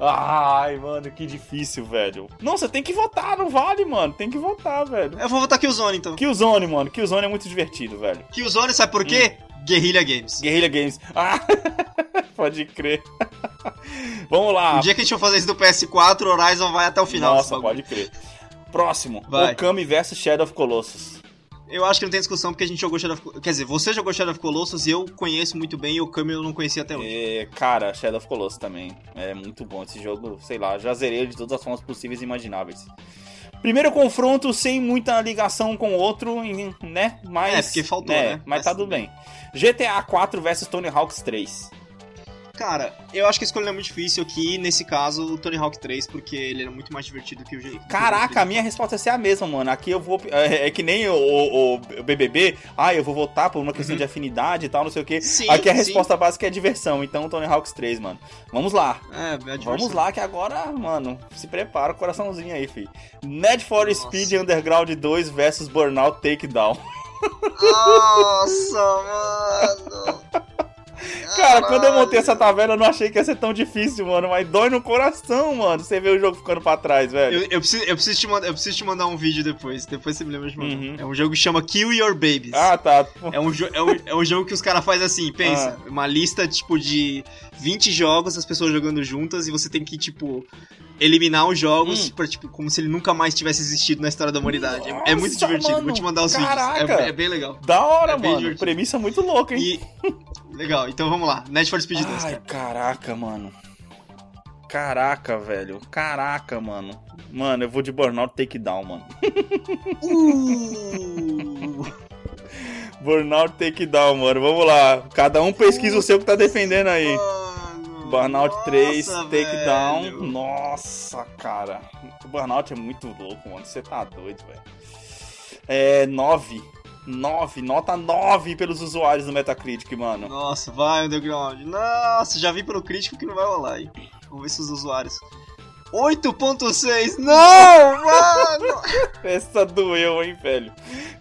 Ai, mano, que difícil, velho. Não, você tem que votar, não vale, mano. Tem que votar, velho. Eu vou votar Killzone, então. Killzone, mano. Killzone é muito divertido, velho. Killzone, sabe por quê? Hum. Guerrilla Games. Guerrilla Games. Ah, [laughs] pode crer. Vamos lá. O dia que a gente for fazer isso do PS4, Horizon vai até o final. Nossa, pode crer. Próximo. Vai. Okami vs Shadow of Colossus. Eu acho que não tem discussão porque a gente jogou Shadow of Quer dizer, você jogou Shadow of Colossus e eu conheço muito bem e o eu não conhecia até hoje. É, cara, Shadow of Colossus também. É muito bom esse jogo, sei lá, já zerei de todas as formas possíveis e imagináveis. Primeiro confronto sem muita ligação com o outro, né? Mas, é, porque faltou, é, né? Mas tá tudo bem. GTA 4 vs Tony Hawk's 3. Cara, eu acho que a escolha é muito difícil aqui, nesse caso, o Tony Hawk 3, porque ele era muito mais divertido que o G. Caraca, a minha resposta é ser a mesma, mano. Aqui eu vou. É, é que nem o, o, o, BBB. Ah, eu vou votar por uma questão uhum. de afinidade e tal, não sei o quê. Sim, aqui a resposta sim. básica é diversão. Então, Tony Hawks 3, mano. Vamos lá. É, é Vamos lá, que agora, mano, se prepara o coraçãozinho aí, fi. Need for Nossa. Speed Underground 2 versus Burnout Takedown. Nossa, mano. [laughs] Cara, quando eu montei essa tabela, eu não achei que ia ser tão difícil, mano. Mas dói no coração, mano. Você vê o jogo ficando pra trás, velho. Eu, eu, preciso, eu, preciso, te mandar, eu preciso te mandar um vídeo depois. Depois você me lembra de mandar. Uhum. É um jogo que chama Kill Your Babies. Ah, tá. É um, é um, é um jogo que os caras fazem assim, pensa. Ah. Uma lista, tipo, de 20 jogos, as pessoas jogando juntas, e você tem que, tipo, eliminar os jogos hum. pra, tipo, como se ele nunca mais tivesse existido na história da humanidade. Nossa, é muito divertido. Mano. Vou te mandar os Caraca. vídeos. É, é, bem legal. Da hora, é mano. Divertido. Premissa muito louca, hein? E... [laughs] Legal, então vamos lá. Need for Speed 2. Ai, cara. caraca, mano. Caraca, velho. Caraca, mano. Mano, eu vou de Burnout Takedown, mano. Uh! [laughs] Burnout Takedown, mano. Vamos lá. Cada um pesquisa o seu que tá defendendo aí. Mano, Burnout nossa, 3, Takedown. Nossa, cara. O Burnout é muito louco, mano. Você tá doido, velho. É 9. 9, nota 9 pelos usuários do Metacritic, mano. Nossa, vai, Underground. Nossa, já vi pelo crítico que não vai rolar aí. Vamos ver se os usuários. 8.6, não, mano! Essa doeu, hein, velho.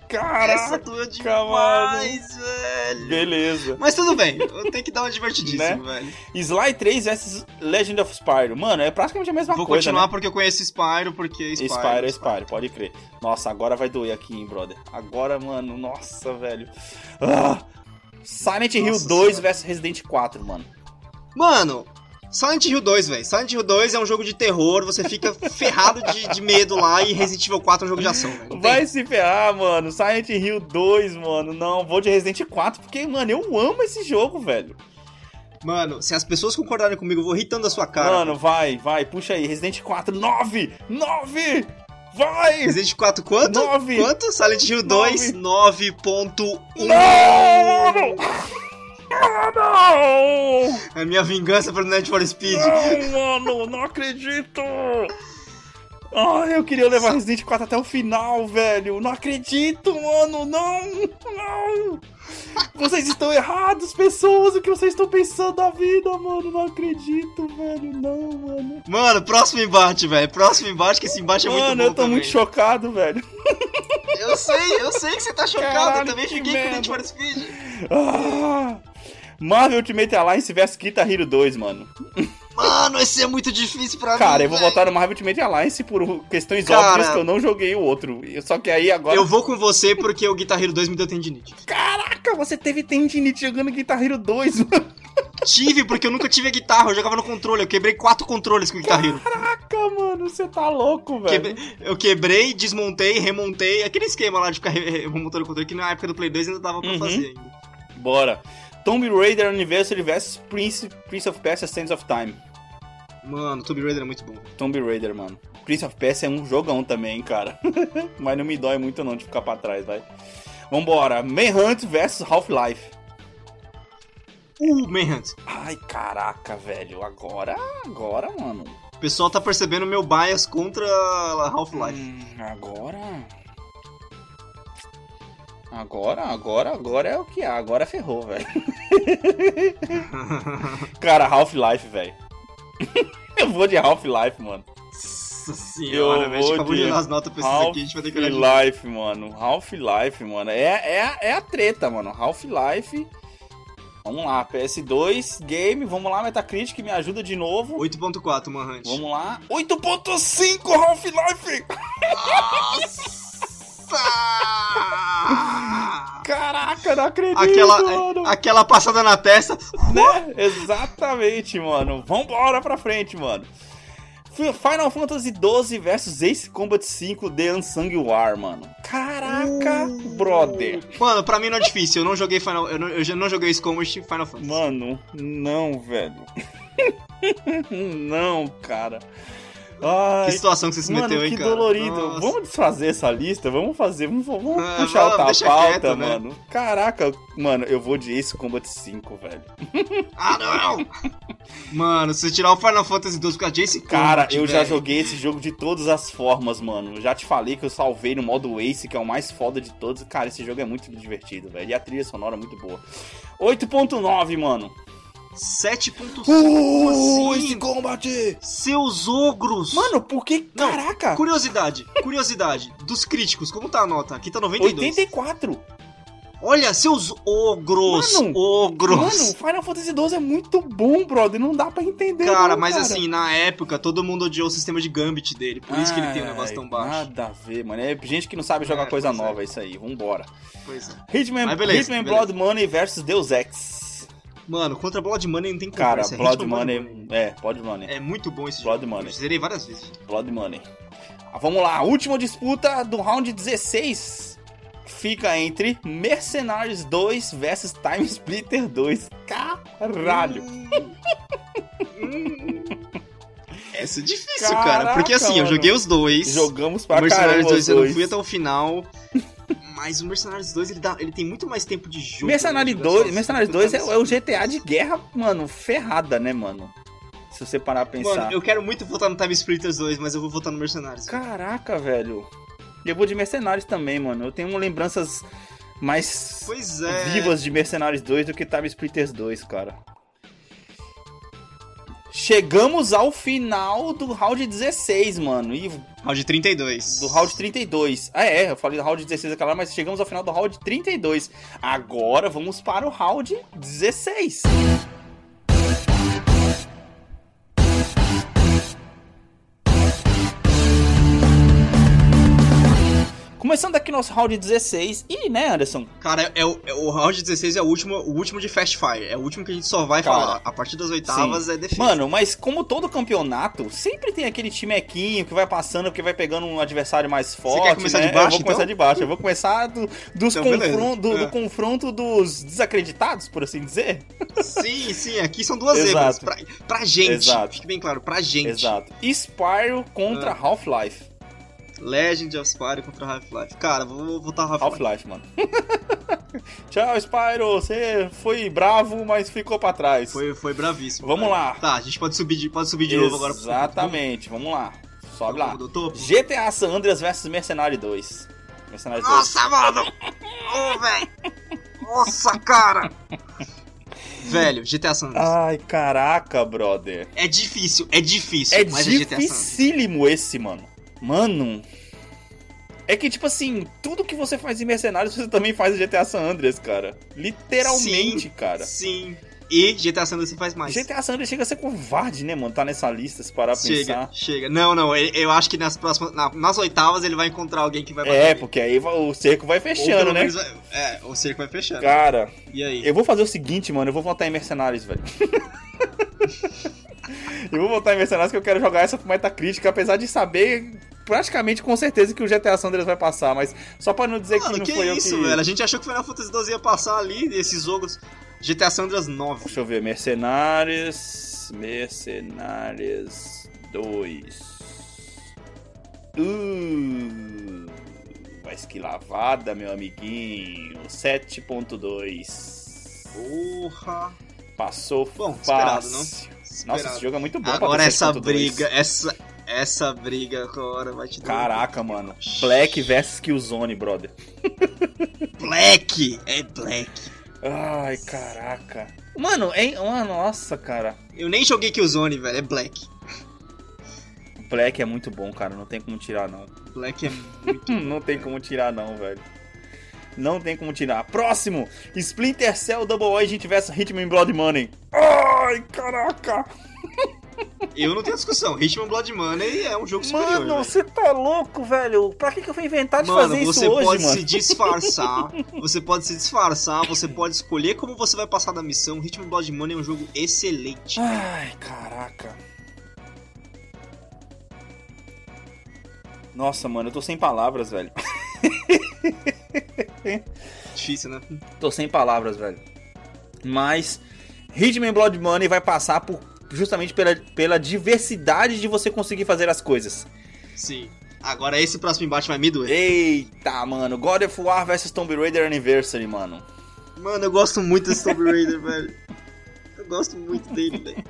Caraca, Essa doeu demais, mano. velho. Beleza. Mas tudo bem, eu tenho que dar uma divertidíssima, né? velho. Sly 3 vs Legend of Spyro. Mano, é praticamente a mesma Vou coisa, Vou continuar né? porque eu conheço Spyro, porque Spyro... Spyro é Spyro, pode crer. Nossa, agora vai doer aqui, hein, brother. Agora, mano, nossa, velho. Ah! Silent Hill 2 vs Resident 4, mano. Mano, Silent Hill 2, velho. Silent Hill 2 é um jogo de terror, você fica [laughs] ferrado de, de, medo lá e Resident Evil 4 é um jogo de ação, velho. Vai se ferrar, mano. Silent Hill 2, mano. Não, vou de Resident 4 porque, mano, eu amo esse jogo, velho. Mano, se as pessoas concordarem comigo, eu vou irritando a sua cara. Mano, vai, vai, puxa aí. Resident 4, 9! 9! Vai! Resident 4 quanto? 9! Quanto? Silent Hill 2, 9.1. Não! Ah, não! É minha vingança pelo Need for Speed. Não, mano, não acredito! Ai, eu queria levar Resident 4 até o final, velho. Não acredito, mano. Não, não. Vocês estão errados, pessoas. O que vocês estão pensando da vida, mano? Não acredito, velho. Não, mano. Mano, próximo embate, velho. Próximo embate, que esse embate é mano, muito bom Mano, eu tô também. muito chocado, velho. Eu sei, eu sei que você tá chocado. Caralho, eu também fiquei merda. com Need for Speed. Ah... Marvel Ultimate Alliance vs Guitar Hero 2, mano. Mano, esse é muito difícil pra Cara, mim. Cara, eu vou votar no Marvel Ultimate Alliance por questões Cara, óbvias que eu não joguei o outro. Só que aí agora. Eu vou com você porque o Guitar Hero 2 me deu tendinite. Caraca, você teve tendinite jogando Guitar Hero 2, mano. Tive, porque eu nunca tive a guitarra, eu jogava no controle. Eu quebrei quatro controles com o Guitar Hero. Caraca, mano, você tá louco, velho. Quebrei, eu quebrei, desmontei, remontei. Aquele esquema lá de ficar remontando o controle que na época do Play 2 ainda dava pra uhum. fazer ainda. Bora. Tomb Raider Anniversary vs Prince, Prince of Persia Sands of Time. Mano, Tomb Raider é muito bom. Tomb Raider, mano. Prince of Persia é um jogão também, cara. [laughs] Mas não me dói muito não de ficar pra trás, vai. Vambora. Manhunt vs Half-Life. Uh, Manhunt. Ai, caraca, velho. Agora, agora, mano. O pessoal tá percebendo meu bias contra Half-Life. Hum, agora... Agora, agora, agora é o que há. Agora ferrou, velho. [laughs] Cara, Half-Life, velho. [laughs] Eu vou de Half-Life, mano. Nossa senhora, velho. Acabou de dar as notas pra esses aqui, a gente vai ter que olhar Half-Life, mano. Half-Life, mano. É, é, é a treta, mano. Half-Life. Vamos lá, PS2, game, vamos lá, Metacritic, me ajuda de novo. 8.4, Manhunt. Vamos lá. 8.5, Half-Life! Nossa! [laughs] Caraca, não acredito, aquela, mano. Aquela passada na testa. Né? Exatamente, mano. Vambora pra frente, mano. Final Fantasy XII versus Ace Combat 5 The Unsung War, mano. Caraca, uh, brother. Mano, pra mim não é difícil. Eu não joguei Final, eu não, eu não joguei Ace Combat Final Fantasy. Mano, não, velho. [laughs] não, cara. Ai, que situação que você se mano, meteu, hein, cara? que dolorido. Nossa. Vamos desfazer essa lista? Vamos fazer, vamos, vamos Ah, puxar outra deixa pauta, quieto, né? mano. Caraca, mano, eu vou de Ace Combat 5, velho. [laughs] Ah, não! Mano, se tirar o Final Fantasy XII com a Jace Cara, Combat, eu já velho. joguei esse jogo de todas as formas, mano. Eu já te falei que eu salvei no modo Ace, que é o mais foda de todos. Cara, esse jogo é muito divertido, velho. E a trilha sonora é muito boa. 8.9, mano. 7.5 Uh, assim? Seus ogros! Mano, por que? Não, Caraca! Curiosidade, curiosidade. Dos críticos, como tá a nota? Aqui tá 92. 84! Olha, seus ogros! Mano, ogros! Mano, Final Fantasy XII é muito bom, brother. Não dá pra entender. Cara, não, mas cara. assim, na época, todo mundo odiou o sistema de Gambit dele. Por isso que ele tem um negócio tão baixo. Nada a ver, mano. É gente que não sabe jogar É, coisa é. nova, é isso aí. Vambora. Pois é. Hitman, Mas beleza, Hitman beleza. Blood Money versus Deus Ex. Mano, contra Blood Money não tem Cara, conversa. Blood Hitman Money. É, Blood Money. É muito bom esse Blood jogo. Money. Eu zerei várias vezes. Blood Money. Ah, vamos lá, última disputa do round 16 fica entre Mercenários 2 versus Time Splitter 2. Caralho. [laughs] Essa é difícil, Caraca, cara. Porque assim, eu joguei os dois. Jogamos pra Mercenários caramba 2 os eu não fui até o final. [laughs] Mas o Mercenários 2 ele, dá, ele tem muito mais tempo de jogo. Mercenário né? 2, Só- Mercenários só- 2 é, é o GTA de guerra, mano, ferrada, né, mano? Se você parar a pensar. Mano, eu quero muito votar no Time Splitters 2, mas eu vou votar no Mercenários. Caraca, velho. Eu vou de Mercenários também, mano. Eu tenho lembranças mais é. vivas de Mercenários 2 do que Time Splitters 2, cara. Chegamos ao final do round 16, mano. E Round 32. do round 32. Ah, é, eu falei do round 16 aquela, mas chegamos ao final do round 32. Agora vamos para o round 16. Começando aqui nosso round 16. E, né, Anderson? Cara, é o, é o round 16 é o último, o último de Fast Fire. É o último que a gente só vai Cara, falar. A partir das oitavas é defesa. Mano, mas como todo campeonato, sempre tem aquele timequinho que vai passando porque vai pegando um adversário mais forte. quer começar né? de baixo, Eu vou começar então? de baixo. Eu vou começar do, dos Então, confron- do, do É. confronto dos desacreditados, por assim dizer. Sim, sim, aqui são duas Exato. Pra, pra gente. Exato. Fique bem claro, pra gente. Exato. Spyro contra Ah. Half-Life. Legend of Spyro contra Half-Life. Cara, vou, votar Half-Life. Half-Life, mano. [laughs] Tchau, Spyro. Você foi bravo, mas ficou pra trás. Foi, foi bravíssimo. Vamos cara. lá. Tá, a gente pode subir de, pode subir de novo agora. Exatamente. Vamos lá. Sobe lá. GTA San Andreas versus Mercenário 2. Mercenário 2. Nossa, mano! Ô, velho! Nossa, cara! Velho, GTA San Andreas. Ai, caraca, brother. É difícil, é difícil, É mas é GTA San Andreas. dificílimo esse, mano. Mano. É que, tipo assim, tudo que você faz em Mercenários, você também faz em GTA San Andreas, cara. Literalmente, Sim, cara. Sim. E GTA San Andreas você faz mais. GTA San Andreas chega a ser covarde, né, mano? Tá nessa lista, se parar pra Chega, pensar. chega. Não, não, eu, acho que nas próximas. na- nas oitavas ele vai encontrar alguém que vai bater. É, porque aí o cerco vai fechando, né? vai- é, o cerco vai fechando. Cara, E aí? eu vou fazer o seguinte, mano. Eu vou votar em Mercenários, velho. [laughs] eu vou votar em Mercenários que eu quero jogar essa pro Metacritic, apesar de saber praticamente com certeza que o GTA San Andreas vai passar, mas só pra não dizer que Mano, não que foi isso, eu que... velho? A gente achou que o Final Fantasy XII ia passar ali, esses jogos. GTA San Andreas 9. Deixa eu ver, Mercenários. Mercenários 2. Uh, mas que lavada, meu amiguinho. 7.2. Porra. Passou Bom, fácil. esperado, não? Nossa, esse jogo é muito bom Agora essa 7.2. briga, essa, essa briga agora vai te dar. Caraca, mano. Black versus Killzone, brother. [laughs] Black! É Black. Ai, caraca. Mano, é... Mano, nossa, cara. Eu nem joguei Killzone, velho. É Black. Black é muito bom, cara. Não tem como tirar, não. Black é [laughs] muito. Não tem como tirar, não, velho. Não tem como tirar. Próximo: Splinter Cell Double Agent vs Hitman Blood Money. Ai, caraca. Eu não tenho discussão. Hitman Blood Money é um jogo superior. Mano, velho. você tá louco, velho? Pra que, que eu fui inventar de Mano, fazer você isso hoje, pode mano? se disfarçar. Você pode se disfarçar. Você pode escolher como você vai passar da missão. Hitman Blood Money é um jogo excelente. Ai, caraca. Nossa, mano, eu tô sem palavras, velho. [laughs] Difícil, né? Tô sem palavras, velho. Mas Hitman Blood Money vai passar por justamente pela, pela diversidade de você conseguir fazer as coisas. Sim. Agora esse próximo embate vai me doer. Eita, mano. God of War vs Tomb Raider Anniversary, mano. Mano, eu gosto muito desse Tomb Raider, [laughs] velho. Eu gosto muito dele, velho.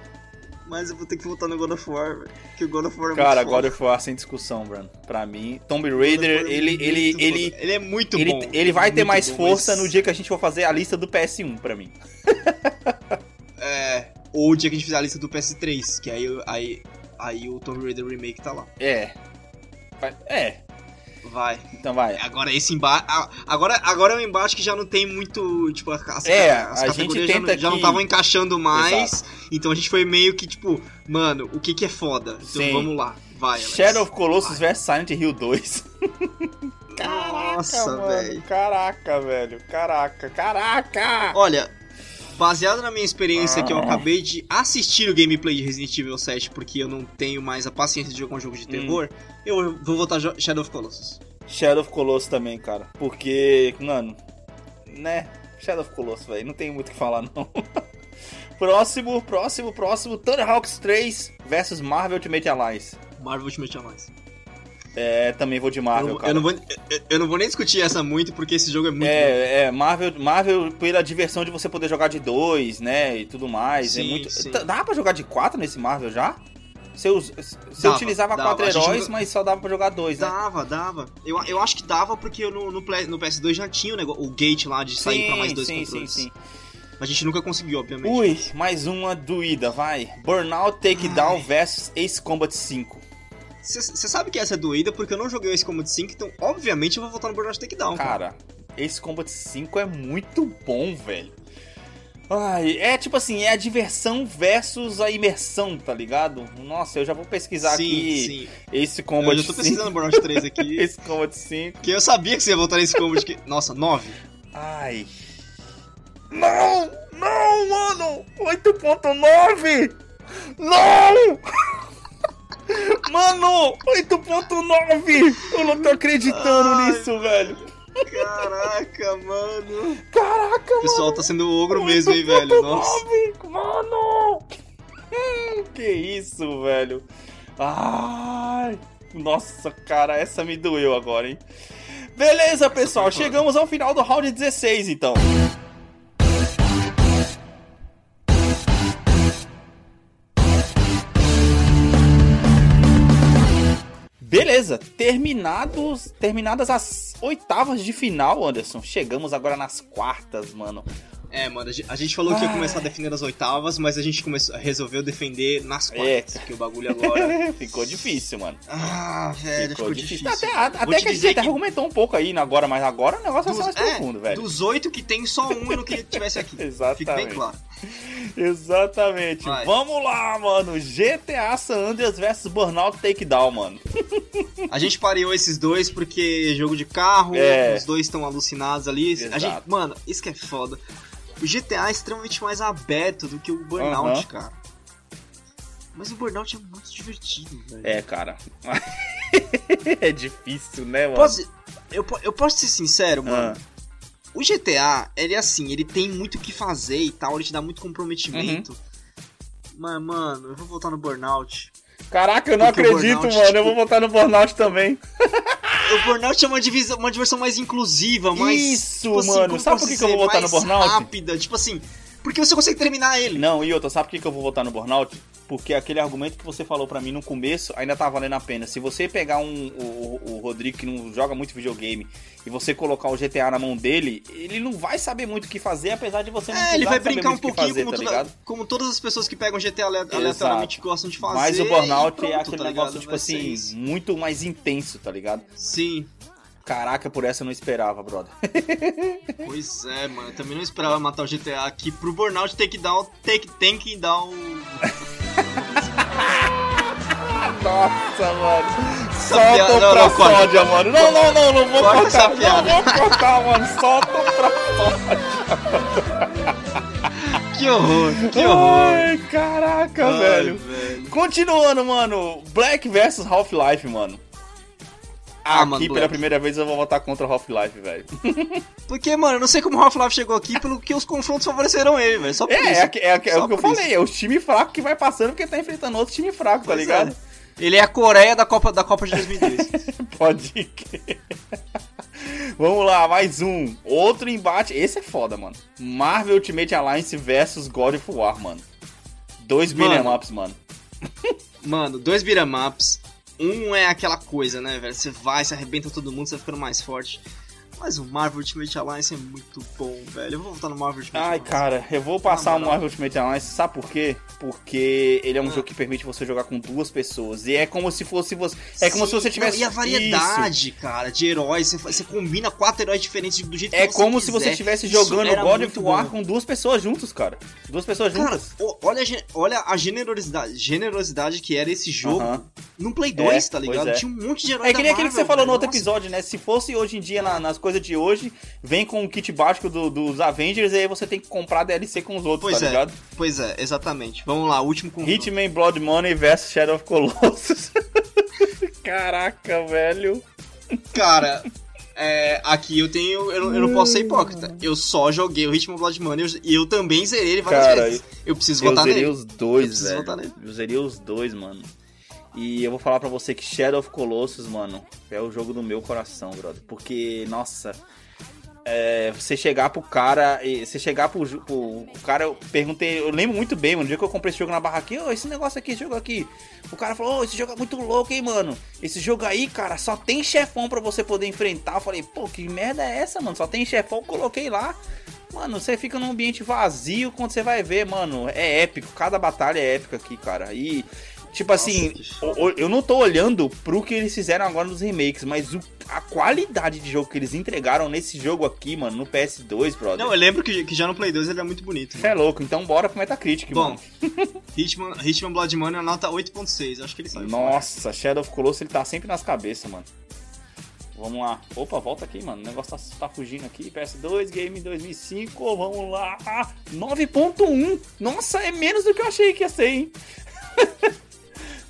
Mas eu vou ter que voltar no God of War, velho. Porque o God of War é Cara, muito God of War sem discussão, Bruno. Pra mim, Tomb Raider, é ele, ele, ele, ele é muito ele, bom. ele vai ter mais bom, força mas- no dia que a gente for fazer a lista do PS1 pra mim. [laughs] É. Ou o dia que a gente fizer a lista do PS3, que aí, aí, aí o Tomb Raider Remake tá lá. É. Vai- É, Vai. então vai. Agora esse embate. Agora, agora é um embate que já não tem muito. Tipo, as, É, as a gente categorias já, tenta não- já não que- estavam encaixando mais. Então a gente foi meio que, tipo, mano, o que que é foda? Então Sim. vamos lá. Vai, Alex. Shadow of Colossus vs Silent Hill 2. Nossa, mano, velho. Caraca, velho. Caraca, caraca! Olha, baseado na minha experiência que eu Ah. acabei de assistir o gameplay de Resident Evil 7, porque eu não tenho mais a paciência de jogar um jogo de Hum. terror, eu vou votar Shadow of Colossus. Shadow of Colossus também, cara. Porque, mano, né? Shadow of Colossus, velho. Não tem muito o que falar, não. [laughs] próximo, próximo, próximo. Tony Hawks 3 versus Marvel Ultimate Alliance. Marvel Ultimate Alliance. É, também vou de Eu Marvel, não, cara. eu, não vou, eu, eu não vou nem discutir essa muito, porque esse jogo é muito. É, é, Marvel, Marvel pela diversão de você poder jogar de dois, né, e tudo mais. é Sim, muito. sim. Dá pra jogar de quatro nesse Marvel já? Você, você Dava, utilizava dava. quatro heróis, não- mas só dava pra jogar dois, né? Dava, dava. Eu, eu acho que dava porque eu no, no, no PS2 já tinha o, negócio, o gate lá de sair pra mais dois sim, sim, controles. sim. Mas a gente nunca conseguiu, obviamente. Ui, mais uma doída, vai. Burnout Takedown versus Ace Combat 5. Você sabe que essa é doída porque eu não joguei esse Combat 5, então obviamente eu vou voltar no Burnout Takedown. Cara. Cara, Ace Combat 5 é muito bom, velho. Ai, é tipo assim, é a diversão versus a imersão, tá ligado? Nossa, eu já vou pesquisar sim, aqui sim. Eu Combat já tô 5. pesquisando Burnout 3 aqui. Ace Combat 5. porque eu sabia que você ia voltar nesse Combat que. Nossa, 9. Ai. Não! Não, mano! 8.9! Não! [laughs] Mano, 8.9! Eu não tô acreditando Ai, nisso, velho. Caraca, mano. Caraca, O pessoal tá sendo ogro mesmo, hein, velho. Nossa. 8.9, Mano! Hum, que isso, velho. Ai. Nossa, cara, essa me doeu agora, hein? Beleza, pessoal. Chegamos ao final do round 16, então. Beleza, terminados, terminadas as oitavas de final, Anderson. Chegamos agora nas quartas, mano. É, mano, a gente- falou que ia Ai. começar a defender as oitavas, mas a gente começou, resolveu defender nas É. quartas. Que o bagulho agora. [laughs] ficou difícil, mano. Ah, velho, ficou ficou, difícil. difícil. Até, até que a gente até que argumentou um pouco aí agora, mas agora o negócio vai ser dos, mais é, profundo, velho. dos oito que tem, só um eu não queria que tivesse aqui. [laughs] Fique Exatamente. bem claro. [laughs] Exatamente. Vai. Vamos lá, mano. GTA San Andreas versus Burnout Takedown, mano. A gente pareou esses dois porque jogo de carro, É. os dois estão alucinados ali. A gente, mano, isso que é foda. O GTA é extremamente mais aberto do que o Burnout, Aham. cara. Mas o Burnout é muito divertido, velho. É, cara. [laughs] é difícil, né, mano? Posso, eu, eu posso ser sincero, mano. Ah, O GTA, ele é assim, ele tem muito o que fazer e tal, ele te dá muito comprometimento. Uhum. Mas, mano, eu vou voltar no Burnout. Caraca, eu não Porque acredito, Burnout, mano. tipo- Eu vou votar no Burnout também. [laughs] O Burnout é uma, divisa, uma diversão mais inclusiva, mais. Isso, tipo assim, mano. Sabe por que, que eu vou votar no Burnout? rápida, tipo assim. Porque você consegue terminar ele. Não, e outra, sabe por que, que eu vou votar no Burnout? Porque aquele argumento que você falou pra mim no começo ainda tá valendo a pena. Se você pegar um, o, o Rodrigo que não joga muito videogame e você colocar o GTA na mão dele, ele não vai saber muito o que fazer, apesar de você não É, ele vai brincar um que pouquinho fazer, como, tá toda- ligado? como todas as pessoas que pegam GTA ale- Exato. aleatoriamente gostam de fazer. Mas o Burnout pronto, é aquele tá negócio, ligado? tipo Vai assim, muito mais intenso, tá ligado? Sim, Caraca, por essa eu não esperava, brother. [laughs] pois é, mano. Eu também não esperava matar o GTA aqui pro Burnout take down, take, tem que dar o. Nossa, mano. Solta o não, pra não, corta. sódia, mano. Não, não, não, não vou Corta cortar. Não vou cortar, mano. Solta o pra Que horror, que horror. Ai, caraca, Ai, velho. velho. Continuando, mano. Black vs Half-Life, mano. Ah, aqui, mano, pela primeira vez, eu vou votar contra o Half-Life, velho. [laughs] Porque, mano, eu não sei como o Half-Life chegou aqui, pelo que os confrontos favoreceram ele, velho. Só por é, isso. É, é, é, é o que eu isso. falei, é o time fraco que vai passando porque tá enfrentando outro time fraco, tá pois tá ligado? É. Ele é a Coreia da Copa, da Copa de 2002. [laughs] Pode crer. Vamos lá, mais um. Outro embate. Esse é foda, mano. Marvel Ultimate Alliance versus God of War, mano. Dois beat'em ups, mano. [laughs] Mano, dois beat'em ups. Um é aquela coisa, né, velho? Você vai, você arrebenta todo mundo, você vai ficando mais forte. Mas o Marvel Ultimate Alliance é muito bom, velho. Eu vou voltar no Marvel Ultimate Ai, Alliance. cara, eu vou passar o Marvel Ultimate Alliance, sabe por quê? Porque ele é um ah. jogo que permite você jogar com duas pessoas. E é como se fosse você. É como Sim, se você tivesse. Não, e a variedade, Isso. cara, de heróis. Você, você, combina quatro heróis diferentes do jeito é que você É como quiser. se você estivesse jogando God of War bom. com duas pessoas juntos, cara. Duas pessoas juntas. Cara, olha, olha a generosidade, generosidade que era esse jogo uh -huh. no Play 2, é, tá ligado? É. Tinha um monte de heróis. É que nem aquele que você falou no outro Nossa. episódio, né? Se fosse hoje em dia na, nas coisas de hoje, vem com o kit básico do, dos Avengers e aí você tem que comprar DLC com os outros, pois tá é, ligado? Pois é, exatamente. Vamos lá, último com Hitman Blood Money vs Shadow of Colossus. [laughs] Caraca, velho. Cara, é, aqui eu tenho. Eu, eu, não posso ser hipócrita. Eu só joguei o Hitman Blood Money e eu, também zerei ele várias Cara, vezes. Eu preciso votar nele. Eu zerei os dois, eu velho. Eu zerei os dois, mano. E eu vou falar pra você que Shadow of Colossus, mano, é o jogo do meu coração, brother. Porque, nossa, é, você chegar pro cara, você chegar pro, pro o cara, eu perguntei, eu lembro muito bem, mano, no dia que eu comprei esse jogo na barra aqui, oh, esse negócio aqui, esse jogo aqui. O cara falou, oh, esse jogo é muito louco, hein, mano. Esse jogo aí, cara, só tem chefão para você poder enfrentar. Eu falei, pô, que merda é essa, mano? Só tem chefão, coloquei lá. Mano, você fica num ambiente vazio quando você vai ver, mano. É épico, cada batalha é épica aqui, cara. E Tipo assim, Nossa, eu não tô olhando pro que eles fizeram agora nos remakes, mas o, a qualidade de jogo que eles entregaram nesse jogo aqui, mano, no PS2, brother. Não, eu lembro que, que já no Play 2 ele é muito bonito. Você é louco, então bora pro Metacritic, Bom, mano. [laughs] Hitman, Hitman Blood Money é nota 8.6, acho que ele saiu Nossa, fora. Shadow of Colossus ele tá sempre nas cabeças, mano. Vamos lá. Opa, volta aqui, mano. O negócio tá, tá fugindo aqui. PS2, Game 2005. Vamos lá. 9.1. Nossa, é menos do que eu achei que ia ser, hein? [laughs]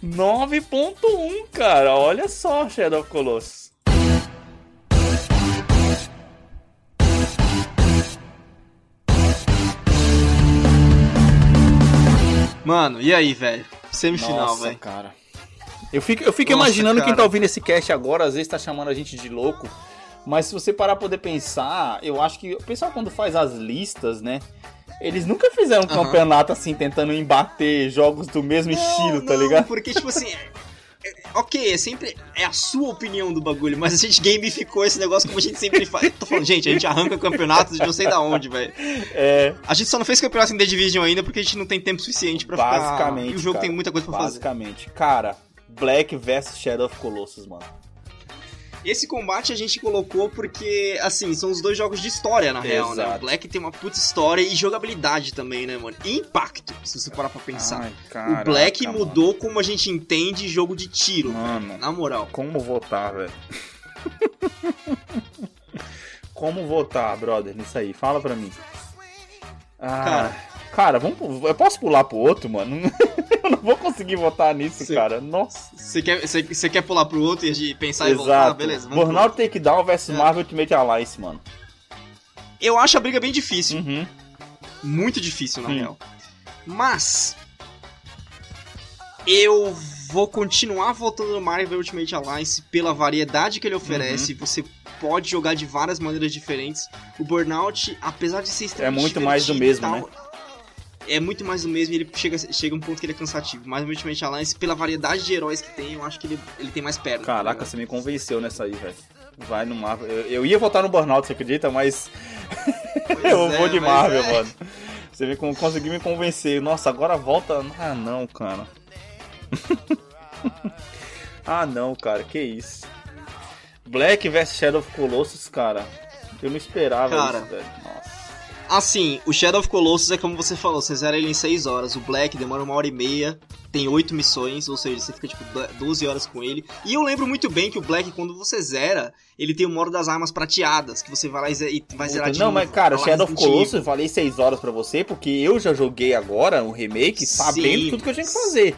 9.1, cara. Olha só, Shadow of Colossus. Mano, e aí, velho? Semifinal, velho. cara. Eu fico, eu fico Nossa, imaginando cara. quem tá ouvindo esse cast agora, às vezes tá chamando a gente de louco. Mas se você parar pra poder pensar, eu acho que o pessoal quando faz as listas, né? Eles nunca fizeram um uhum. campeonato assim, tentando embater jogos do mesmo não, estilo, tá ligado? Porque, tipo assim, é, ok, é sempre é a sua opinião do bagulho, mas a gente gamificou esse negócio como a gente sempre faz. Tô falando, gente, a gente arranca campeonatos de não sei da onde, velho. É. A gente só não fez campeonato em The Division ainda porque a gente não tem tempo suficiente pra basicamente, ficar... E o jogo cara, tem muita coisa pra basicamente. fazer. Basicamente. Cara, Black vs Shadow of Colossus, mano. Esse combate a gente colocou porque, assim, são os dois jogos de história, na real, né? O Black tem uma puta história e jogabilidade também, né, mano? E impacto, se você parar pra pensar. Ai, caraca, o Black mudou mano. como a gente entende jogo de tiro, mano. na moral. Como votar, velho? [laughs] como votar, brother, nisso aí? Fala pra mim. Ah, cara, cara, vamos, eu posso pular pro outro, mano? [laughs] eu não vou conseguir votar nisso, cê, cara. Nossa. Você quer, cê, quer pular pro outro e pensar Exato. e voltar? Beleza. Burnout Takedown vs é. Marvel Ultimate Alliance, mano. Eu acho a briga bem difícil. Uhum. Muito difícil, na Sim. real. Mas. Eu vou continuar votando no Marvel Ultimate Alliance pela variedade que ele oferece. Uhum. Você pode jogar de várias maneiras diferentes. O Burnout, apesar de ser extremamente É muito mais do mesmo, tal, né? É muito mais do mesmo e ele chega, chega um ponto que ele é cansativo. Mas o Ultimate Alliance, pela variedade de heróis que tem, eu acho que ele, ele tem mais perna. Tá Caraca, tá você me convenceu nessa aí, velho. Vai no Marvel. Eu, eu, ia votar no Burnout, você acredita? Mas. [laughs] eu é, vou de Marvel, é. mano. Você me, conseguiu me convencer. Nossa, agora volta. Ah, não, cara. [laughs] ah, não, cara. Que isso. Black vs Shadow of Colossus, cara. Eu não esperava cara, isso, velho. Assim, o Shadow of Colossus é como você falou, você zera ele em 6 horas. O Black demora uma hora e meia, tem 8 missões, ou seja, você fica tipo 12 horas com ele. E eu lembro muito bem que o Black, quando você zera, ele tem o modo das armas prateadas, que você vai lá e vai zerar de Não, mas cara, o Shadow of Colossus eu falei 6 horas para você, porque eu já joguei agora o remake, sabendo Sim. tudo que eu tinha que fazer.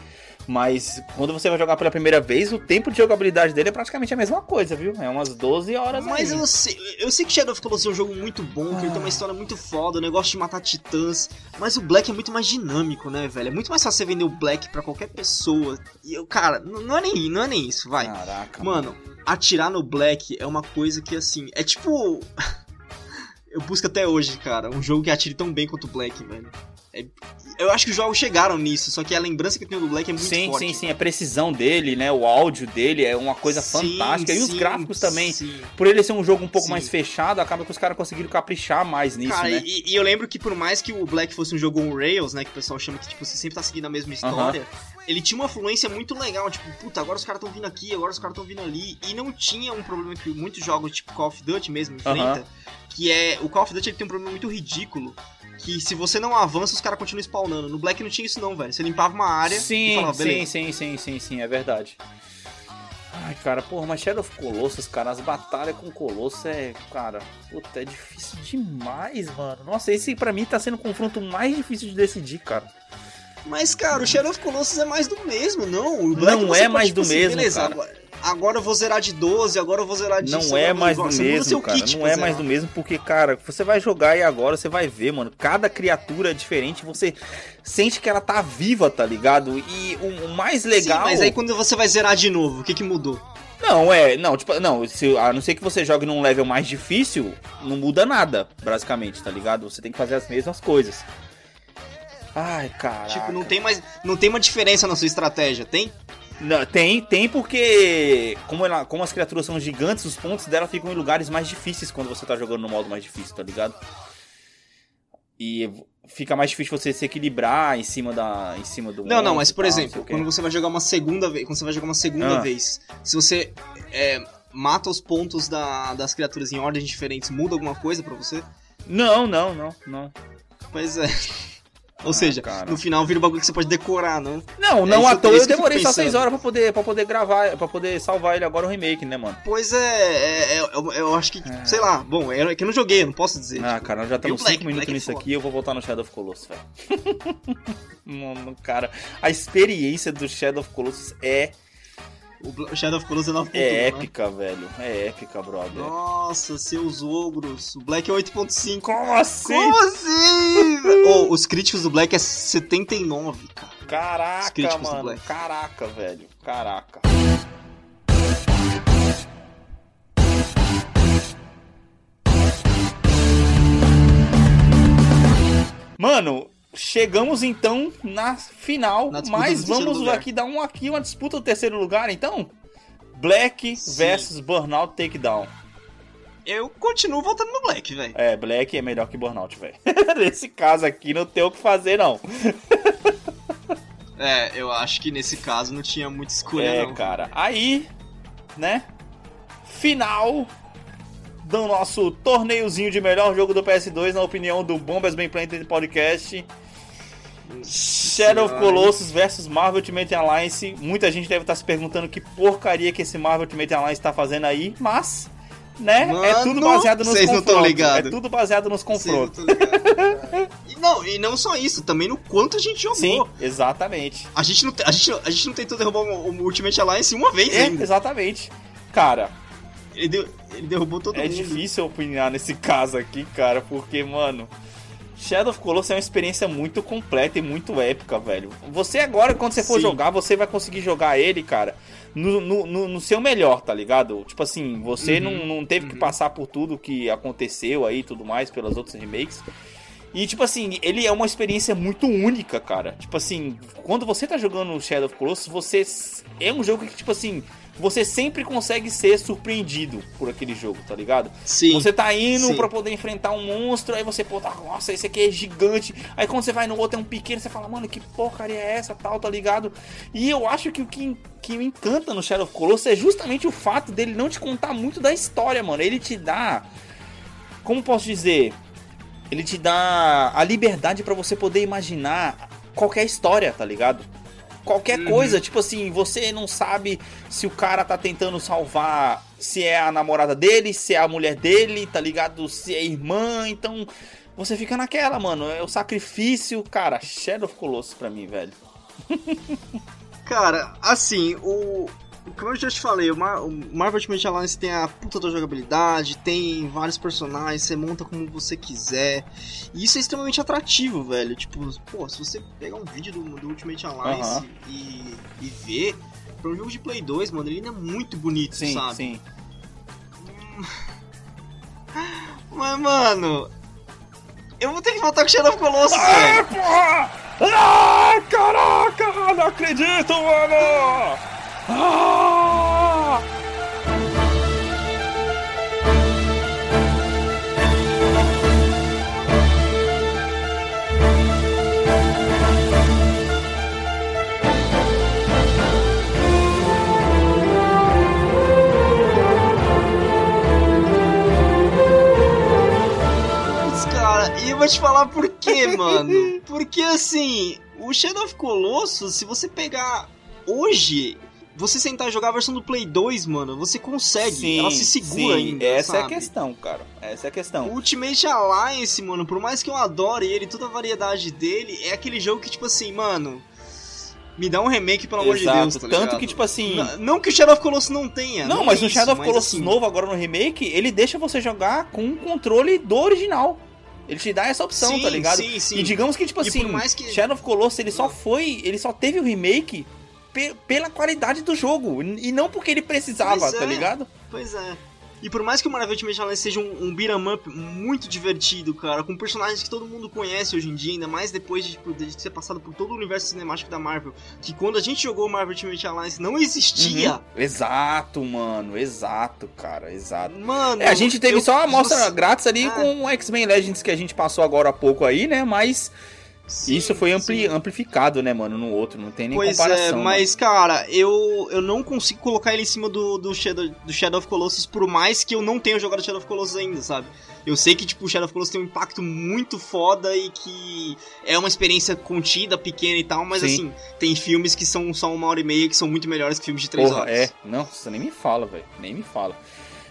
Mas quando você vai jogar pela primeira vez, o tempo de jogabilidade dele é praticamente a mesma coisa, viu? É umas 12 horas Mas aí. eu sei, eu sei que Shadow of Colossus é um jogo muito bom, ah. que ele tem uma ah. história muito foda, o negócio de matar titãs. Mas o Black é muito mais dinâmico, né, velho? É muito mais fácil você vender o Black para qualquer pessoa. E eu, cara, não é nem, não é nem isso, vai. Caraca. Mano, atirar no Black é uma coisa que, assim, é tipo. [laughs] eu busco até hoje, cara, um jogo que atire tão bem quanto o Black, velho. É, eu acho que os jogos chegaram nisso, só que a lembrança que eu tenho do Black é muito sim, forte. Sim, sim, sim. A precisão dele, né? O áudio dele é uma coisa sim, fantástica. E os gráficos também. Sim. Por ele ser um jogo um pouco mais fechado, acaba que os caras conseguiram caprichar mais nisso, Cara, né? E, e, eu lembro que por mais que o Black fosse um jogo on rails, né? Que o pessoal chama que tipo, você sempre tá seguindo a mesma história. Uh -huh. Ele tinha uma fluência muito legal, tipo, puta, agora os caras estão vindo aqui, agora os caras estão vindo ali. E não tinha um problema que muitos jogos, tipo Call of Duty mesmo, enfrenta. Uh -huh. Que é. O Call of Duty ele tem um problema muito ridículo que se você não avança, os caras continuam spawnando. No Black não tinha isso não, velho. Você limpava uma área sim, e falava, beleza. Sim, sim, sim, sim, sim, é verdade. Ai, cara, porra, mas Shadow of Colossus, cara, as batalhas com Colossus é, cara, puta, é difícil demais, mano. Nossa, esse pra mim tá sendo o confronto mais difícil de decidir, cara. Mas, cara, o Shadow of Colossus é mais do mesmo, não? O Black não é mais pode, do tipo, mesmo, beleza, cara. Agora agora eu vou zerar de 12, agora eu vou zerar de Não é mais do mesmo, cara. Kit não é mais do mesmo porque, cara, você vai jogar e agora você vai ver, mano. Cada criatura é diferente, você sente que ela tá viva, tá ligado? E o, o mais legal. Sim, mas aí quando você vai zerar de novo, o que que mudou? Não, é, não, tipo, não, se, a não ser que você jogue num level mais difícil, não muda nada, basicamente, tá ligado? Você tem que fazer as mesmas coisas. Ai, cara. Tipo, não tem mais, não tem uma diferença na sua estratégia, tem? Não, tem, tem porque como, ela, como as criaturas são gigantes, os pontos dela ficam em lugares mais difíceis quando você tá jogando no modo mais difícil, tá ligado? E fica mais difícil você se equilibrar em cima da em cima do Não, não, mas por tal, exemplo, quando você vai jogar uma segunda vez, quando você vai jogar uma segunda ah. vez, se você é, mata os pontos da, das criaturas em ordens diferentes, muda alguma coisa para você? Não, não, não, não. Pois é. [laughs] Ou ah, seja, cara. no final vira um bagulho que você pode decorar, não? Não, não é à toa eu demorei só 6 horas pra poder, pra poder gravar, pra poder salvar ele agora o remake, né, mano? Pois é, é, é eu, eu, acho que, é. sei lá, bom, é que eu não joguei, eu não posso dizer. Ah, cara, nós já estamos 5 minutos Black nisso aqui eu vou voltar no Shadow of Colossus, velho. [laughs] mano, cara, a experiência do Shadow of Colossus é o Shadow of Colossus é 9.1. É né? épica, né? velho. É épica, brother. Nossa, seus ogros. O Black é 8.5. Como assim? Como assim? [laughs] oh, os críticos do Black é 79, cara. Caraca, mano. Caraca, velho. Caraca. Mano, Chegamos então na final, na mas vamos lugar. aqui dar um aqui uma disputa do terceiro lugar, então. Black Sim. versus Burnout Takedown. Eu continuo votando no Black, velho. É, Black é melhor que Burnout, velho. [laughs] nesse caso aqui não tem o que fazer não. é, eu acho que nesse caso não tinha muita escolha é, não. cara. Aí, né? Final do nosso torneiozinho de melhor jogo do PS2, na opinião do Bombas Bem Planted Podcast. Shadow of Colossus versus Marvel Ultimate Alliance. Muita gente deve estar se perguntando que porcaria que esse Marvel Ultimate Alliance está fazendo aí, mas, né? Mano, é tudo baseado nos confrontos. Não é tudo baseado nos confrontos. Não e, não, e não só isso, também no quanto a gente jogou. Sim, exatamente. A gente não, a gente, a gente não tentou derrubar o, o Ultimate Alliance uma vez é, ainda. Exatamente. Cara, ele, deu, ele derrubou todo é mundo. É difícil opinar nesse [laughs] caso aqui, cara, porque, mano, Shadow of Colossus é uma experiência muito completa e muito épica, velho. Você agora, quando você for Sim. jogar, você vai conseguir jogar ele, cara, no, no, no, no seu melhor, tá ligado? Tipo assim, você uhum, não, não teve uhum. que passar por tudo que aconteceu aí e tudo mais, pelas outras remakes. E, tipo assim, ele é uma experiência muito única, cara. Tipo assim, quando você tá jogando Shadow of Colossus, você... É um jogo que, tipo assim você sempre consegue ser surpreendido por aquele jogo, tá ligado? Sim. Você tá indo pra poder enfrentar um monstro, aí você, pô, tá, nossa, esse aqui é gigante. Aí quando você vai no outro é um pequeno, você fala, mano, que porcaria é essa, tal, tá ligado? E eu acho que o que, que me encanta no Shadow of Colossus é justamente o fato dele não te contar muito da história, mano. Ele te dá. Como posso dizer? Ele te dá a liberdade para você poder imaginar qualquer história, tá ligado? Qualquer uhum. coisa, tipo assim, você não sabe se o cara tá tentando salvar, se é a namorada dele, se é a mulher dele, tá ligado? Se é irmã, então você fica naquela, mano. É o sacrifício, cara. Shadow of Colossus pra mim, velho. [laughs] Cara, assim, o. Como eu já te falei, o, Mar o Marvel Ultimate Alliance tem a puta da jogabilidade, tem vários personagens, você monta como você quiser. E isso é extremamente atrativo, velho. Tipo, pô, se você pegar um vídeo do, do Ultimate Alliance e, e ver, pra um jogo de Play 2, mano, ele ainda é muito bonito, sim, sabe? Sim, [laughs] Mas, mano, eu vou ter que voltar com Shadow of Colossus, ah, velho. Porra! Ah, caraca! Não acredito, mano! Ah! E eu vou te falar por quê, [laughs] mano. Porque assim, o Shadow of Colossus, se você pegar hoje, você sentar e jogar a versão do Play 2, mano, você consegue. Sim, ela se segura sim. ainda. Essa sabe? é a questão, cara. Essa é a questão. O Ultimate Alliance, mano, por mais que eu adore ele, toda a variedade dele, é aquele jogo que, tipo assim, mano. Me dá um remake, pelo amor Exato. de Deus, tá Tanto ligado? que, tipo assim. Não, não, que o Shadow of Colossus não tenha. Não, não mas é no Shadow of Colossus assim... novo, agora no remake, ele deixa você jogar com o controle do original. Ele te dá essa opção, sim, tá ligado? Sim, sim. E digamos que, tipo e assim, que... Shadow of Colossus, ele só foi. Ele só teve o remake pe pela qualidade do jogo. E não porque ele precisava, pois tá é, ligado? Pois é. E por mais que o Marvel Ultimate Alliance seja um, um beat'em up muito divertido, cara, com personagens que todo mundo conhece hoje em dia, ainda mais depois de, tipo, de ser passado por todo o universo cinemático da Marvel, que quando a gente jogou o Marvel Ultimate Alliance não existia. Uhum. Exato, mano, exato, cara, exato. Mano, é, a gente teve eu, só uma amostra grátis ali é. com o X-Men Legends que a gente passou agora há pouco aí, né? Mas Sim, Isso foi ampli amplificado, né, mano, no outro, não tem nem Pois comparação. é, mas cara, eu, eu não consigo colocar ele em cima do, do, Shadow, do Shadow of Colossus, por mais que eu não tenha jogado Shadow of Colossus ainda, sabe? Eu sei que, tipo, o Shadow of Colossus tem um impacto muito foda e que é uma experiência contida, pequena e tal, mas Sim. assim, tem filmes que são só uma hora e meia que são muito melhores que filmes de três Porra, horas. é. Não, você nem me fala, velho. Nem me fala.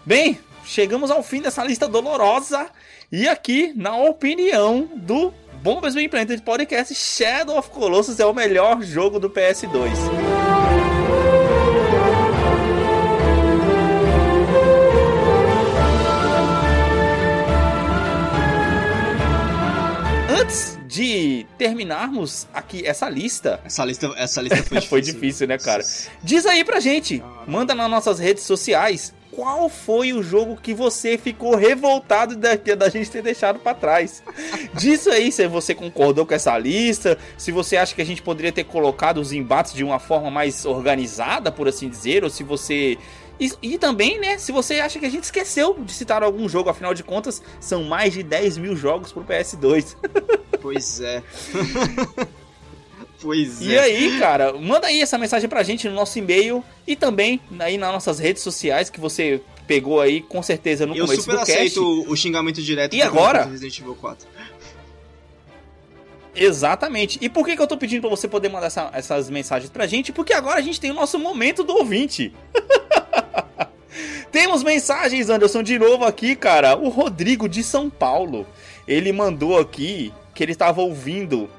Bem, chegamos ao fim dessa lista dolorosa. E aqui, na opinião do Bombas Bem Planted Podcast, Shadow of Colossus é o melhor jogo do PS2. Antes de terminarmos aqui essa lista, Essa lista, essa lista foi [laughs] difícil. foi difícil, né, cara? Diz aí pra gente, manda nas nossas redes sociais, qual foi o jogo que você ficou revoltado da, da gente ter deixado pra trás? Diz aí se você concordou com essa lista, se você acha que a gente poderia ter colocado os embates de uma forma mais organizada, por assim dizer, ou se você. E, e também, né, se você acha que a gente esqueceu de citar algum jogo, afinal de contas, são mais de 10 mil jogos pro PS2. Pois é. [laughs] pois E é. aí, cara, manda aí essa mensagem pra gente no nosso e-mail e também aí nas nossas redes sociais que você pegou aí com certeza no Eu começo super do cast. aceito o, xingamento direto E agora? Resident Evil 4. Exatamente. E por que, que eu tô pedindo pra você poder mandar essa- essas mensagens pra gente? Porque agora a gente tem o nosso momento do ouvinte. [laughs] Temos mensagens, Anderson, de novo aqui, cara. O Rodrigo de São Paulo. Ele mandou aqui que ele estava ouvindo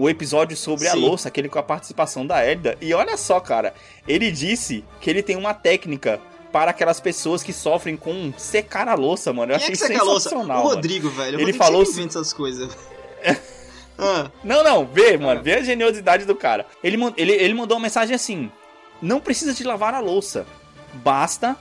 o episódio sobre a Sim. louça, aquele com a participação da Elda. E olha só, cara, ele disse que ele tem uma técnica para aquelas pessoas que sofrem com secar a louça, mano. Eu Quem é achei que seca a louça? sensacional. O mano. Rodrigo, velho. O Ele Rodrigo falou sempre essas coisas. [laughs] ah, Não, não, vê, mano, vê a geniosidade do cara. Ele, ele, ele mandou uma mensagem assim: Não precisa de lavar a louça. Basta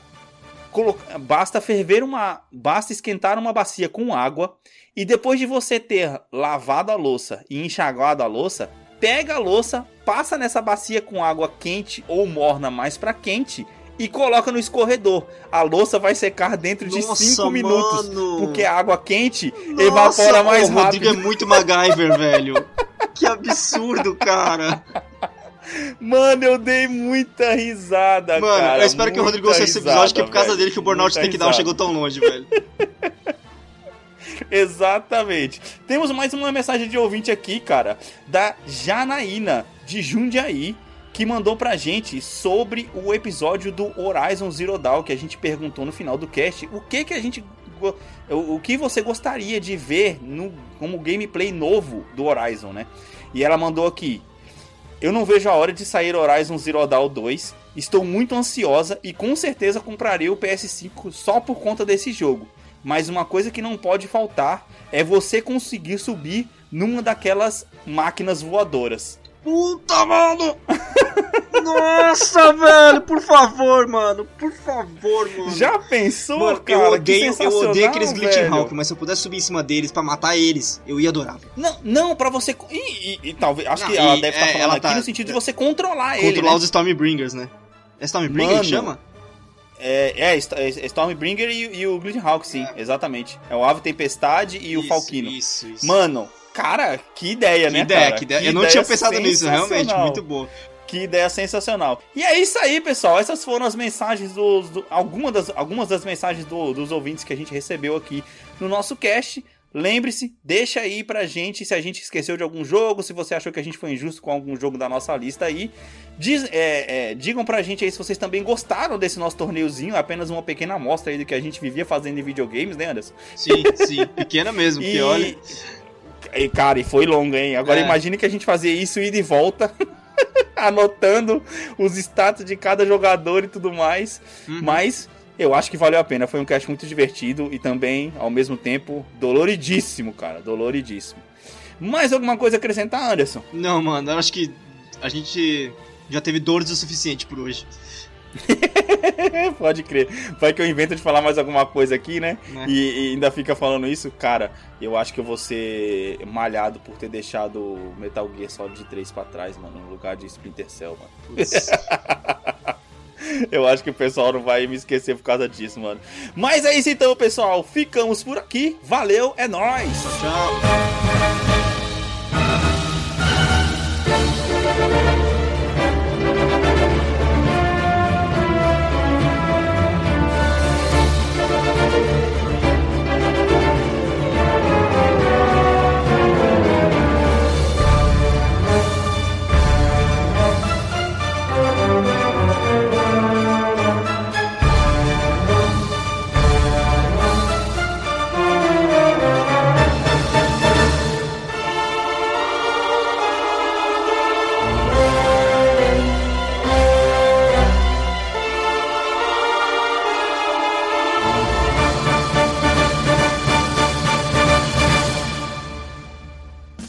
basta ferver uma, basta esquentar uma bacia com água e depois de você ter lavado a louça e enxaguado a louça, pega a louça, passa nessa bacia com água quente ou morna mais pra quente e coloca no escorredor. A louça vai secar dentro de Nossa, 5 minutos, porque a água quente Nossa, evapora mais o Rodrigo rápido. é muito MacGyver, velho. Que absurdo, cara. Mano, eu dei muita risada, Mano, cara. eu espero que o Rodrigo ouça esse muita episódio, que é por causa velho. dele que o Burnout Muita Take Down risada. chegou tão longe, velho. [laughs] [laughs] Exatamente. Temos mais uma mensagem de ouvinte aqui, cara, da Janaína, de Jundiaí, que mandou pra gente sobre o episódio do Horizon Zero Dawn, que a gente perguntou no final do cast, o que que a gente o que você gostaria de ver no como gameplay novo do Horizon, né? E ela mandou aqui eu não vejo a hora de sair Horizon Zero Dawn 2. Estou muito ansiosa e com certeza comprarei o PS5 só por conta desse jogo. Mas uma coisa que não pode faltar é você conseguir subir numa daquelas máquinas voadoras. Puta, mano! [laughs] Nossa, velho, por favor, mano. Por favor, mano. Já pensou, mano, cara? Eu odeio, eu odeio aqueles Glitch Hawk, mas se eu pudesse subir em cima deles pra matar eles, eu ia adorar. Não, não, pra você. E, talvez. Acho não, que ela deve estar tá falando aqui tá, no sentido de você controlar ele. Controlar né? os Stormbringers, né? É Stormbringer que chama? É, é, é Stormbringer e, e o Glitch Hawk, sim, é. exatamente. É o Ave Tempestade e isso, o Falquino. Isso, isso. Mano, cara, que ideia, que né? Ideia, cara? Que ideia, que Eu não tinha pensado nisso, realmente, muito bom. Que ideia sensacional. E é isso aí, pessoal. Essas foram as mensagens dos. Do, algumas, das, algumas das mensagens do, dos ouvintes que a gente recebeu aqui no nosso cast. Lembre-se, deixa aí pra gente se a gente esqueceu de algum jogo, se você achou que a gente foi injusto com algum jogo da nossa lista aí. Diz, é, é, digam pra gente aí se vocês também gostaram desse nosso torneiozinho, apenas uma pequena amostra aí do que a gente vivia fazendo em videogames, né, Anderson? Sim, sim, pequena mesmo, e... olha. E, cara, e foi longo, hein? Agora é. imagine que a gente fazia isso ida e volta. [laughs] anotando os status de cada jogador e tudo mais. Uhum. Mas eu acho que valeu a pena. Foi um cast muito divertido e também, ao mesmo tempo, doloridíssimo, cara. Doloridíssimo. Mais alguma coisa a acrescentar, Anderson? Não, mano. Eu acho que a gente já teve dores o suficiente por hoje. [laughs] Pode crer. Vai que eu invento de falar mais alguma coisa aqui, né? né? E, e, ainda fica falando isso. Cara, eu acho que eu vou ser malhado por ter deixado Metal Gear Solid 3 pra trás, mano, no lugar de Splinter Cell, mano. [laughs] eu acho que o pessoal não vai me esquecer por causa disso, mano. Mas é isso então, pessoal. Ficamos por aqui. Valeu, é nóis. Tchau, tchau.